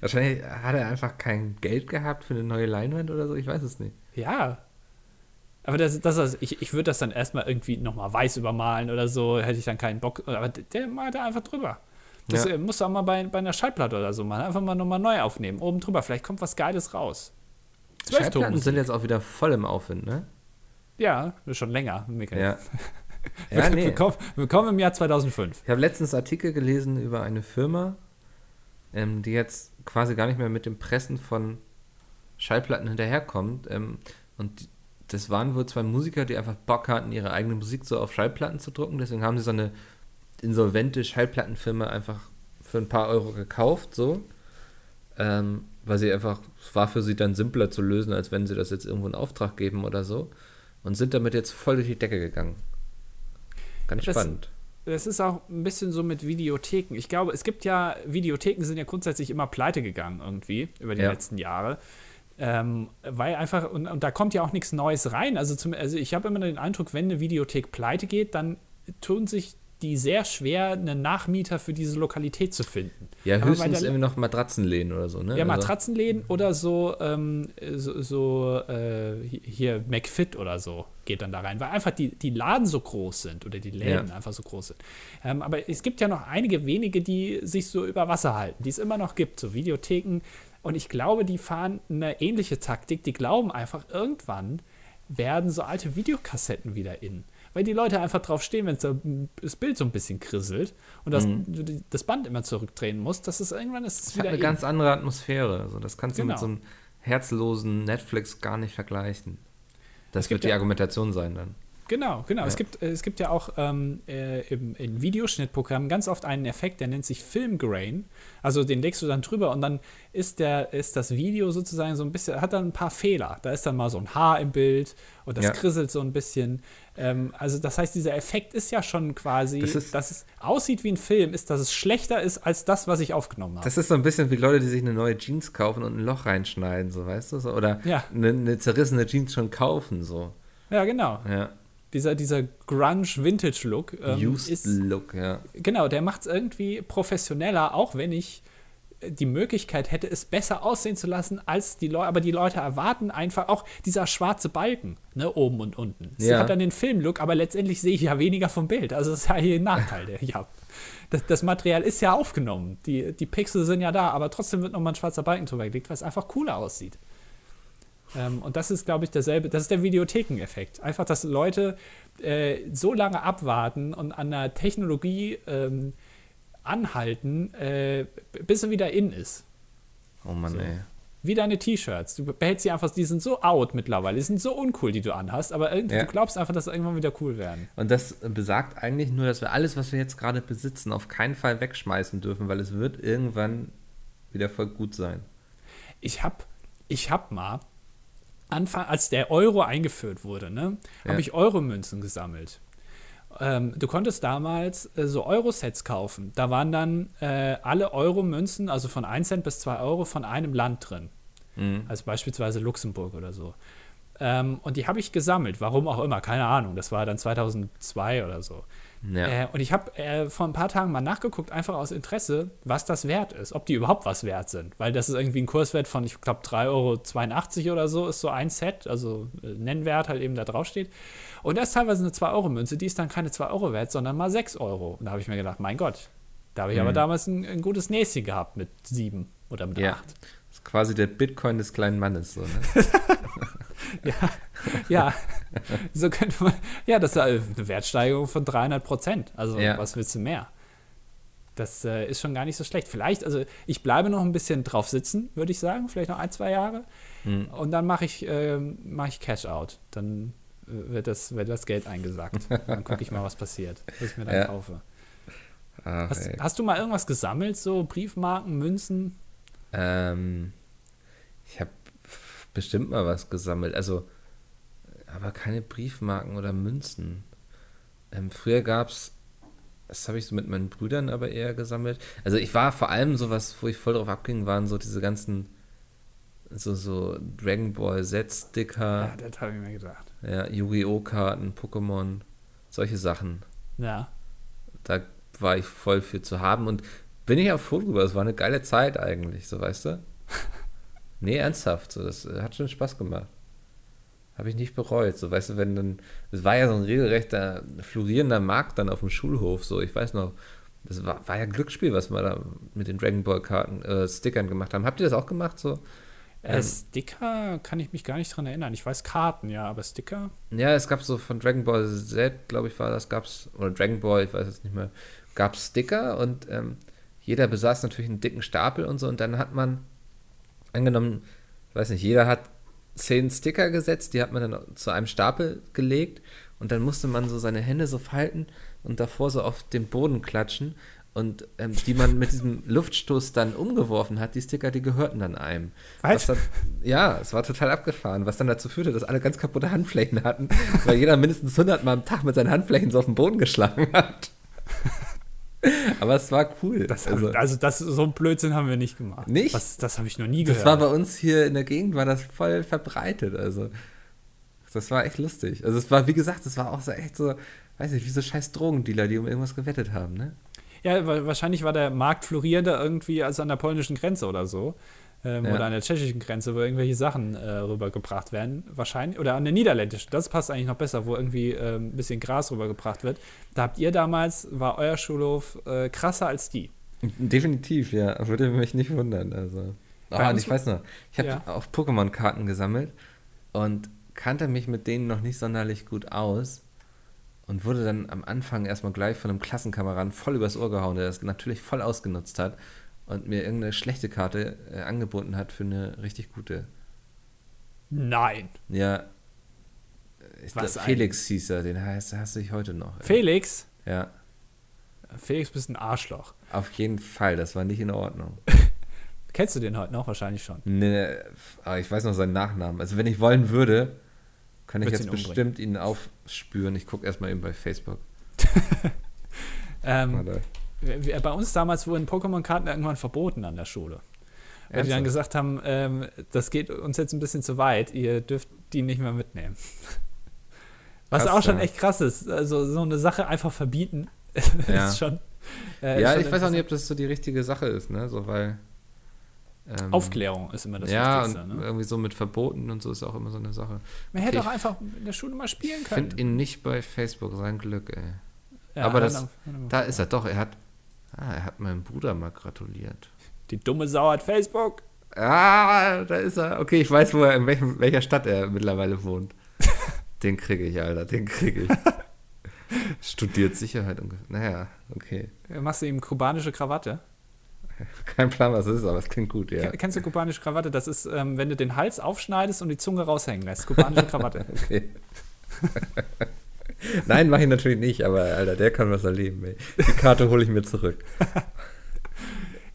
Wahrscheinlich hat er einfach kein Geld gehabt für eine neue Leinwand oder so, ich weiß es nicht. Ja. Aber das, das, das, ich, ich würde das dann erstmal irgendwie nochmal weiß übermalen oder so, hätte ich dann keinen Bock. Aber der, malt da einfach drüber. Das Ja. äh, musst du auch mal bei, bei einer Schallplatte oder so machen. Einfach mal nochmal neu aufnehmen. Oben drüber. Vielleicht kommt was Geiles raus. Schallplatten sind jetzt auch wieder voll im Aufwind, ne? Ja, schon länger. Michael. Ja. Ja, nee. Willkommen, willkommen im Jahr 2005. Ich habe letztens Artikel gelesen über eine Firma, ähm, die jetzt quasi gar nicht mehr mit dem Pressen von Schallplatten hinterherkommt. Ähm, und die- das waren wohl zwei Musiker, die einfach Bock hatten, ihre eigene Musik so auf Schallplatten zu drucken. Deswegen haben sie so eine insolvente Schallplattenfirma einfach für ein paar Euro gekauft, so. Ähm, weil sie einfach, es war für sie dann simpler zu lösen, als wenn sie das jetzt irgendwo in Auftrag geben oder so. Und sind damit jetzt voll durch die Decke gegangen. Ganz Das- spannend. Das ist auch ein bisschen so mit Videotheken. Ich glaube, es gibt ja, Videotheken sind ja grundsätzlich immer pleite gegangen irgendwie über die Ja. letzten Jahre. Ähm, weil einfach, und, und da kommt ja auch nichts Neues rein. Also, zum, also ich habe immer den Eindruck, wenn eine Videothek pleite geht, dann tun sich die sehr schwer, einen Nachmieter für diese Lokalität zu finden. Ja, Aber höchstens irgendwie noch Matratzenläden oder so, ne? Ja, Also- Matratzenläden oder so, ähm, so, so äh, hi- hier McFit oder so geht dann da rein, weil einfach die, die Laden so groß sind oder die Läden Ja. einfach so groß sind. Ähm, aber es gibt ja noch einige wenige, die sich so über Wasser halten, die es immer noch gibt, so Videotheken. Und ich glaube, die fahren eine ähnliche Taktik. Die glauben einfach, irgendwann werden so alte Videokassetten wieder in. Weil die Leute einfach drauf stehen, wenn da das Bild so ein bisschen krisselt und das, du die- das Band immer zurückdrehen musst, dass es irgendwann ist es Das hat wieder eine in. ganz andere Atmosphäre. Also das kannst du Genau. mit so einem herzlosen Netflix gar nicht vergleichen. Das Es gibt wird die ja- Argumentation sein dann. Genau, genau. Es, Ja. gibt, äh, es gibt ja auch ähm, äh, im, in Videoschnittprogrammen ganz oft einen Effekt, der nennt sich Filmgrain. Also den legst du dann drüber und dann ist, der, ist das Video sozusagen so ein bisschen, hat dann ein paar Fehler. Da ist dann mal so ein Haar im Bild und das Ja. krisselt so ein bisschen. Ähm, also das heißt, dieser Effekt ist ja schon quasi, Das ist- dass es aussieht wie ein Film, ist, dass es schlechter ist als das, was ich aufgenommen habe. Das ist so ein bisschen wie Leute, die sich eine neue Jeans kaufen und ein Loch reinschneiden, so weißt du? So, oder Ja. eine, eine zerrissene Jeans schon kaufen, so. Ja, genau. Ja. dieser, dieser Grunge-Vintage-Look. Ähm, Used Look, ja. Genau, der macht es irgendwie professioneller, auch wenn ich die Möglichkeit hätte, es besser aussehen zu lassen als die Leute. Aber die Leute erwarten einfach auch dieser schwarze Balken, ne, oben und unten. Sie ja. hat dann den Filmlook, aber letztendlich sehe ich ja weniger vom Bild. Also das ist ja hier ein Nachteil, der ich habe. Das, das, Material ist ja aufgenommen. Die, die Pixel sind ja da, aber trotzdem wird nochmal ein schwarzer Balken drüber gelegt, weil es einfach cooler aussieht. Ähm, und das ist, glaube ich, derselbe, das ist der Videothekeneffekt. Einfach, dass Leute äh, so lange abwarten und an der Technologie ähm, anhalten, äh, bis er wieder in ist. Oh Mann, so. ey. Wie deine T-Shirts. Du behältst sie einfach, die sind so out mittlerweile, die sind so uncool, die du anhast, aber irgendwie, ja. du glaubst einfach, dass sie irgendwann wieder cool werden. Und das besagt eigentlich nur, dass wir alles, was wir jetzt gerade besitzen, auf keinen Fall wegschmeißen dürfen, weil es wird irgendwann wieder voll gut sein. Ich hab, ich hab mal, Anfang, als der Euro eingeführt wurde, ne, ja. habe ich Euro-Münzen gesammelt. Ähm, du konntest damals äh, so Euro-Sets kaufen. Da waren dann äh, alle Euro-Münzen, also von 1 Cent bis 2 Euro, von einem Land drin. Mhm. Also beispielsweise Luxemburg oder so. Ähm, und die habe ich gesammelt, warum auch immer, keine Ahnung. Das war dann 2002 oder so. Ja. Äh, und ich habe äh, vor ein paar Tagen mal nachgeguckt, einfach aus Interesse, was das wert ist, ob die überhaupt was wert sind. Weil das ist irgendwie ein Kurswert von, ich glaube, 3,82 Euro oder so, ist so ein Set, also äh, Nennwert halt eben da draufsteht. Und das ist teilweise eine 2-Euro-Münze, die ist dann keine 2 Euro wert, sondern mal 6 Euro. Und da habe ich mir gedacht, mein Gott, da habe ich mhm. aber damals ein, ein, gutes Näschen gehabt mit 7 oder mit 8. Ja. Das ist quasi der Bitcoin des kleinen Mannes, so, ne? ja, ja, so könnte man, ja, das ist eine Wertsteigerung von 300 Prozent. Also, ja. was willst du mehr? Das äh, ist schon gar nicht so schlecht. Vielleicht, also ich bleibe noch ein bisschen drauf sitzen, würde ich sagen, vielleicht noch ein, zwei Jahre. Mhm. Und dann mache ich, äh, mach ich Cash out. Dann wird das, wird das Geld eingesackt. Dann gucke ich mal, was passiert, was ich mir dann ja. kaufe. Ach, hast, hast, du mal irgendwas gesammelt, so Briefmarken, Münzen? Ähm, ich habe bestimmt mal was gesammelt. Also, aber keine Briefmarken oder Münzen. Ähm, früher gab es, das habe ich so mit meinen Brüdern aber eher gesammelt. Also ich war vor allem sowas, wo ich voll drauf abging, waren so diese ganzen so, so Dragon Ball Z-Sticker. Ja, das habe ich mir gedacht. Ja, Yu-Gi-Oh! Karten, Pokémon, solche Sachen. Ja. Da war ich voll für zu haben und bin ich auch froh drüber. Es war eine geile Zeit eigentlich, so weißt du? nee, ernsthaft, so, das hat schon Spaß gemacht. Habe ich nicht bereut, so weißt du, wenn dann, es war ja so ein regelrechter florierender Markt dann auf dem Schulhof, so, ich weiß noch, das war, war ja Glücksspiel, was wir da mit den Dragon Ball Karten, äh, Stickern gemacht haben. Habt ihr das auch gemacht, so? Äh, ähm, Sticker kann ich mich gar nicht dran erinnern. Ich weiß Karten, ja, aber Sticker? Ja, es gab so von Dragon Ball Z, glaube ich, war das, gab's, oder Dragon Ball, ich weiß es nicht mehr, gab es Sticker und ähm, jeder besaß natürlich einen dicken Stapel und so und dann hat man, angenommen, ich weiß nicht, jeder hat zehn Sticker gesetzt, die hat man dann zu einem Stapel gelegt und dann musste man so seine Hände so falten und davor so auf den Boden klatschen und ähm, die man mit diesem Luftstoß dann umgeworfen hat, die Sticker, die gehörten dann einem. Was? Dann, ja, es war total abgefahren, was dann dazu führte, dass alle ganz kaputte Handflächen hatten, weil jeder mindestens 100 Mal am Tag mit seinen Handflächen so auf den Boden geschlagen hat. Aber es war cool. Das also, also das, so ein Blödsinn haben wir nicht gemacht. Nicht? Das, das habe ich noch nie gehört. Das war bei uns hier in der Gegend, war das voll verbreitet. Also das war echt lustig. Also es war, wie gesagt, es war auch so echt so, weiß nicht, wie so scheiß Drogendealer, die um irgendwas gewettet haben, ne? Ja, wahrscheinlich war der Markt florierender irgendwie als an der polnischen Grenze oder so. Ähm, ja. Oder an der tschechischen Grenze, wo irgendwelche Sachen äh, rübergebracht werden, wahrscheinlich. Oder an der niederländischen, das passt eigentlich noch besser, wo irgendwie äh, ein bisschen Gras rübergebracht wird. Da habt ihr damals, war euer Schulhof äh, krasser als die. Definitiv, ja. Würde mich nicht wundern. Also. Und ich weiß noch, ich habe ja. auch Pokémon-Karten gesammelt und kannte mich mit denen noch nicht sonderlich gut aus und wurde dann am Anfang erstmal gleich von einem Klassenkameraden voll übers Ohr gehauen, der das natürlich voll ausgenutzt hat und mir irgendeine schlechte Karte äh, angeboten hat für eine richtig gute. Nein. Ja. Ich glaub, Felix hieß er, den heißt, hasse ich heute noch. Felix? Ja. Felix bist ein Arschloch. Auf jeden Fall, das war nicht in Ordnung. Kennst du den heute noch? Wahrscheinlich schon. Nee, aber ich weiß noch seinen Nachnamen. Also wenn ich wollen würde, kann ich jetzt ihn bestimmt ihn aufspüren. Ich gucke erstmal eben bei Facebook. ähm, bei uns damals wurden Pokémon-Karten irgendwann verboten an der Schule. Weil die dann gesagt haben, ähm, das geht uns jetzt ein bisschen zu weit, ihr dürft die nicht mehr mitnehmen. Was Krass, auch schon ja. echt krass ist. Also so eine Sache einfach verbieten Ja. ist schon. äh, ja, ist schon ich weiß auch nicht, ob das so die richtige Sache ist, ne? So, weil. ähm, Aufklärung ist immer das ja, Wichtigste. und Ne? irgendwie so mit Verboten und so ist auch immer so eine Sache. Man hätte okay, auch einfach in der Schule mal spielen Ich können. finde ihn nicht bei Facebook, sein Glück, ey. Ja, aber das- dann- Da ist er doch, er hat. Ah, er hat meinem Bruder mal gratuliert. Die dumme Sau hat Facebook. Ah, da ist er. Okay, ich weiß, wo er, in welchem, welcher Stadt er mittlerweile wohnt. den kriege ich, Alter, den kriege ich. Studiert Sicherheit und. Naja, okay. Machst du ihm kubanische Krawatte? Kein Plan, was es ist, aber es klingt gut, ja. Ken- Kennst du kubanische Krawatte? Das ist, ähm, wenn du den Hals aufschneidest und die Zunge raushängen lässt. Kubanische Krawatte. Okay. Nein, mache ich natürlich nicht, aber Alter, der kann was erleben, ey. Die Karte hole ich mir zurück.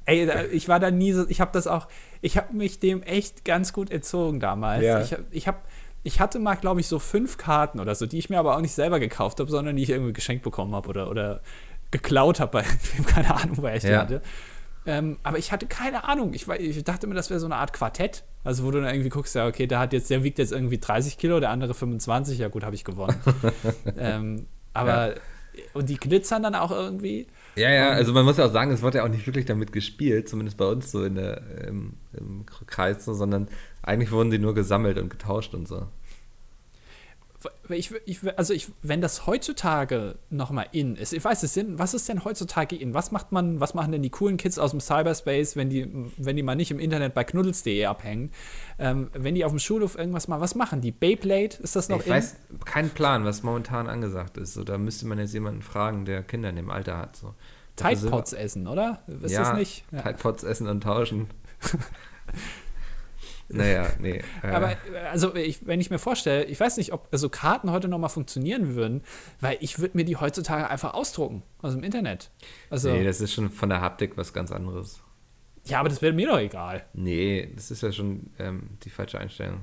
Ey, da- ich war da nie so, ich habe das auch, ich habe mich dem echt ganz gut entzogen damals. Ja. Ich, ich, hab, ich hatte mal, glaube ich, so fünf Karten oder so, die ich mir aber auch nicht selber gekauft habe, sondern die ich irgendwie geschenkt bekommen habe oder, oder geklaut habe bei irgendwem, keine Ahnung, woher ich die Ja. hatte. Ähm, aber ich hatte keine Ahnung. Ich, war- ich dachte mir, das wäre so eine Art Quartett. Also, wo du dann irgendwie guckst, ja, okay, der hat jetzt, der wiegt jetzt irgendwie 30 Kilo, der andere 25, ja gut, habe ich gewonnen. ähm, aber, und die glitzern dann auch irgendwie. Ja, ja, also man muss ja auch sagen, es wird ja auch nicht wirklich damit gespielt, zumindest bei uns so in der, im, im Kreis, so, sondern eigentlich wurden die nur gesammelt und getauscht und so. Ich, ich, also ich, wenn das heutzutage nochmal in ist, ich weiß es sind, was ist denn heutzutage in? Was macht man, was machen denn die coolen Kids aus dem Cyberspace, wenn die, wenn die mal nicht im Internet bei knuddels.de abhängen? Ähm, wenn die auf dem Schulhof irgendwas machen, was machen die? Beyblade, ist das noch Ich in? weiß keinen Plan, was momentan angesagt ist. So, da müsste man jetzt jemanden fragen, der Kinder in dem Alter hat. So. Tide Pods essen, oder? Ist ja, das nicht? Ja. Tide Pods essen und tauschen. naja, nee. Äh, Aber äh, also ich, wenn ich mir vorstelle, ich weiß nicht, ob so Karten heute noch mal funktionieren würden, weil ich würde mir die heutzutage einfach ausdrucken aus dem Internet. Also nee, das ist schon von der Haptik was ganz anderes. ja, aber das wäre mir doch egal. Nee, das ist ja schon ähm, die falsche Einstellung.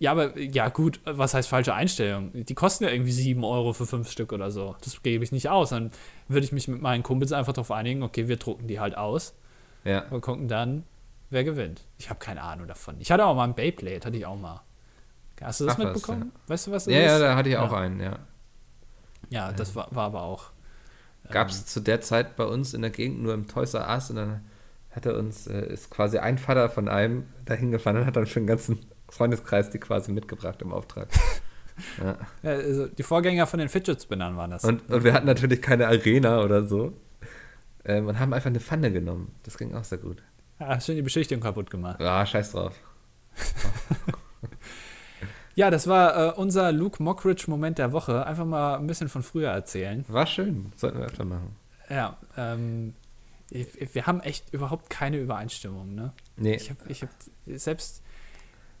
Ja, aber ja gut, was heißt falsche Einstellung? Die kosten ja irgendwie 7 Euro für fünf Stück oder so. Das gebe ich nicht aus. Dann würde ich mich mit meinen Kumpels einfach darauf einigen, okay, wir drucken die halt aus Ja. und gucken dann, wer gewinnt. Ich habe keine Ahnung davon. Ich hatte auch mal ein Beyblade, hatte ich auch mal. Hast du das Ach was, mitbekommen? Weißt du, was das Ja, ja, ist? da hatte ich auch Ja. einen, ja. Ja, das war, war aber auch. Gab es zu der Zeit bei uns in der Gegend nur im Toys R Us und dann hat er uns, äh, ist quasi ein Vater von einem dahin gefahren und hat dann für den ganzen Freundeskreis die quasi mitgebracht im Auftrag. ja. Ja, also die Vorgänger von den Fidget Spinnern waren das. und, und wir hatten natürlich keine Arena oder so ähm, und haben einfach eine Pfanne genommen. Das ging auch sehr gut. Ja, schön die Beschichtung kaputt gemacht. Ah, scheiß drauf. Ja, das war äh, unser Luke Mockridge-Moment der Woche. Einfach mal ein bisschen von früher erzählen. War schön. Sollten wir öfter machen. Ja, ähm, wir haben echt überhaupt keine Übereinstimmung, ne? Nee, Ich habe ich hab selbst.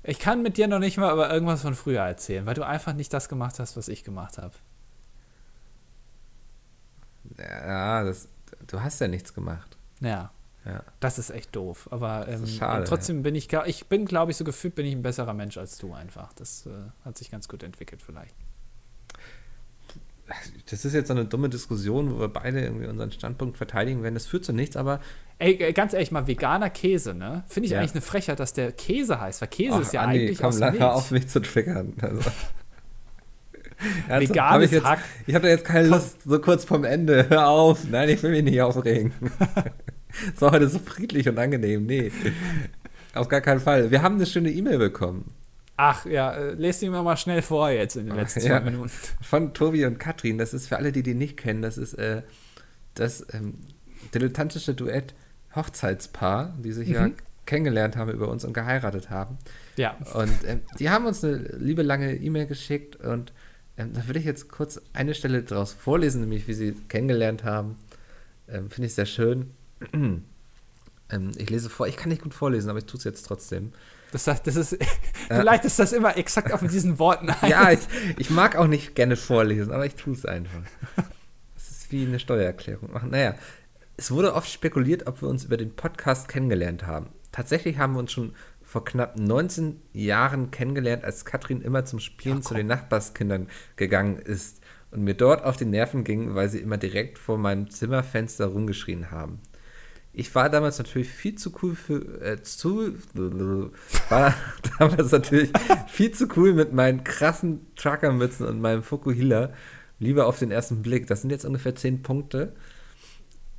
Ich kann mit dir noch nicht mal über irgendwas von früher erzählen, weil du einfach nicht das gemacht hast, was ich gemacht habe. ja, das, du hast ja nichts gemacht. Ja, Ja. das ist echt doof. Aber ähm, schade, trotzdem bin ich, ich bin, glaube ich, so gefühlt bin ich ein besserer Mensch als du einfach. Das äh, hat sich ganz gut entwickelt vielleicht. Das ist jetzt so eine dumme Diskussion, wo wir beide irgendwie unseren Standpunkt verteidigen werden. Das führt zu nichts, aber Ey, äh, ganz ehrlich mal, veganer Käse, ne? Finde ich Ja. eigentlich eine Frechheit, dass der Käse heißt, weil Käse Ach, ist ja Andi, eigentlich komm, Milch. auf mich zu triggern. Also. Veganes hab ich jetzt, Hack. Ich habe da jetzt keine Lust, so kurz vorm Ende. Hör auf. Nein, ich will mich nicht aufregen. Es war heute so friedlich und angenehm. Nee, auf gar keinen Fall. Wir haben eine schöne E-Mail bekommen Ach ja, äh, lest ihn mir mal schnell vor jetzt in den letzten Ja. zwei Minuten. von Tobi und Katrin. Das ist für alle, die die nicht kennen, das ist äh, das ähm, dilettantische Duett Hochzeitspaar, die sich ja Mhm. kennengelernt haben über uns und geheiratet haben. Ja, Und ähm, die haben uns eine liebe lange E-Mail geschickt und ähm, da würde ich jetzt kurz eine Stelle daraus vorlesen, nämlich wie sie kennengelernt haben. Ähm, Finde ich sehr schön. ähm, ich lese vor, ich kann nicht gut vorlesen, aber ich tue es jetzt trotzdem. das, das, das ist, du leitest das immer exakt auf diesen Worten ein. Ja, ich, ich mag auch nicht gerne vorlesen, aber ich tue es einfach. Es ist wie eine Steuererklärung machen. Naja, es wurde oft spekuliert, ob wir uns über den Podcast kennengelernt haben. Tatsächlich haben wir uns schon vor knapp 19 Jahren kennengelernt, als Katrin immer zum Spielen zu den Nachbarskindern gegangen ist und mir dort auf die Nerven ging, weil sie immer direkt vor meinem Zimmerfenster rumgeschrien haben. Ich war damals natürlich viel zu cool für, äh, zu, war damals natürlich viel zu cool mit meinen krassen Truckermützen und meinem Fukuhila. Lieber auf den ersten Blick. Das sind jetzt ungefähr 10 Punkte.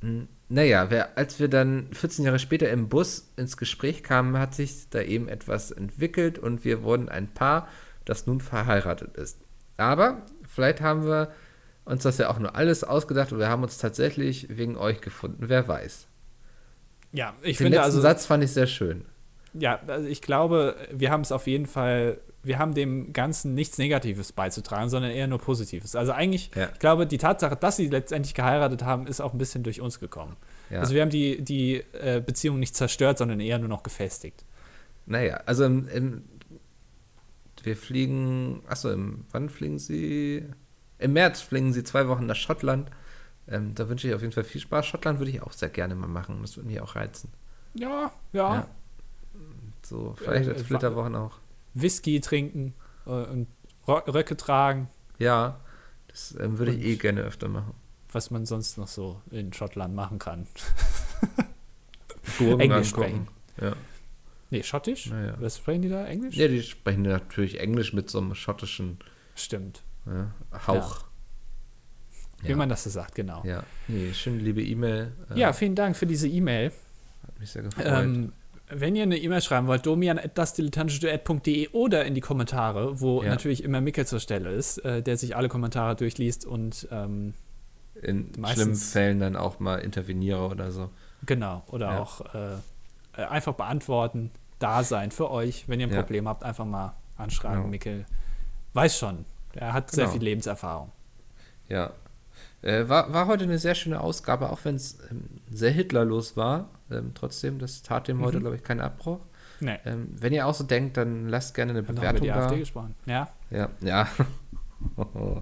Hm, naja, wer, als wir dann 14 Jahre später im Bus ins Gespräch kamen, hat sich da eben etwas entwickelt und wir wurden ein Paar, das nun verheiratet ist. Aber vielleicht haben wir uns das ja auch nur alles ausgedacht und wir haben uns tatsächlich wegen euch gefunden. Wer weiß. Ja, ich Den finde letzten also. Satz fand ich sehr schön. Ja, also ich glaube, wir haben es auf jeden Fall, wir haben dem Ganzen nichts Negatives beizutragen, sondern eher nur Positives. Also eigentlich, Ja. ich glaube, die Tatsache, dass sie letztendlich geheiratet haben, ist auch ein bisschen durch uns gekommen. Ja. Also wir haben die, die äh, Beziehung nicht zerstört, sondern eher nur noch gefestigt. Naja, also im, im, wir fliegen, achso, im, wann fliegen Sie? Im März fliegen Sie zwei Wochen nach Schottland. Ähm, da wünsche ich auf jeden Fall viel Spaß. Schottland würde ich auch sehr gerne mal machen. Das würde mich auch reizen. Ja, ja. Ja. So, vielleicht Äh, als äh, Flitterwochen auch. Whisky trinken äh, und Röcke tragen, Ja, das ähm, würde ich eh gerne öfter machen. was man sonst noch so in Schottland machen kann. Burgen Englisch angucken. Ja. Nee, schottisch? Naja. Was sprechen die da? Englisch? ja, die sprechen natürlich Englisch mit so einem schottischen Stimmt. ja, Hauch. Wie man das so sagt, genau. Ja, nee, schöne liebe E-Mail. äh, Ja, vielen Dank für diese E-Mail. Hat mich sehr gefreut. Ähm, wenn ihr eine E-Mail schreiben wollt, domian.dasdilettantische.de oder in die Kommentare, wo Ja. natürlich immer Mikkel zur Stelle ist, äh, der sich alle Kommentare durchliest und ähm, In schlimmen Fällen dann auch mal interveniere oder so. genau, oder Ja. auch äh, äh, einfach beantworten, da sein für euch. Wenn ihr ein Ja. Problem habt, einfach mal anschreiben. Genau. Mikkel weiß schon. Er hat sehr Genau. viel Lebenserfahrung. Ja. Äh, war, war heute eine sehr schöne Ausgabe, auch wenn es ähm, sehr hitlerlos war. Ähm, trotzdem, das tat dem heute, Mhm. glaube ich, keinen Abbruch. Nee, Ähm, wenn ihr auch so denkt, dann lasst gerne eine haben wir Bewertung die da. AfD gesprochen. Ja, Ja, ja.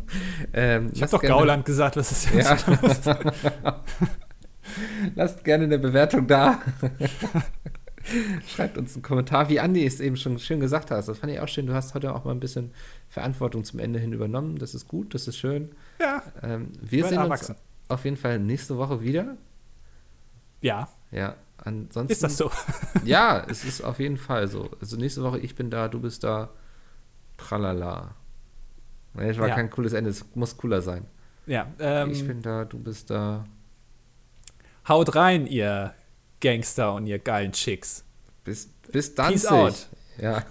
ähm, ich habe doch Gauland gesagt, was ist jetzt? Ja. Lasst gerne eine Bewertung da. Schreibt uns einen Kommentar, wie Andi es eben schon schön gesagt hast. Das fand ich auch schön. Du hast heute auch mal ein bisschen Verantwortung zum Ende hin übernommen. Das ist gut, das ist schön. Ja, Ähm, wir sehen uns auf jeden Fall nächste Woche wieder. Ja, Ja, ansonsten. ist das so? Ja, es ist auf jeden Fall so. Also nächste Woche, ich bin da, du bist da. Tralala. Das war Ja. kein cooles Ende, es muss cooler sein. Ja, ähm, ich bin da, du bist da. haut rein, ihr Gangster und ihr geilen Chicks. Bis, bis dann. Peace out. Ja.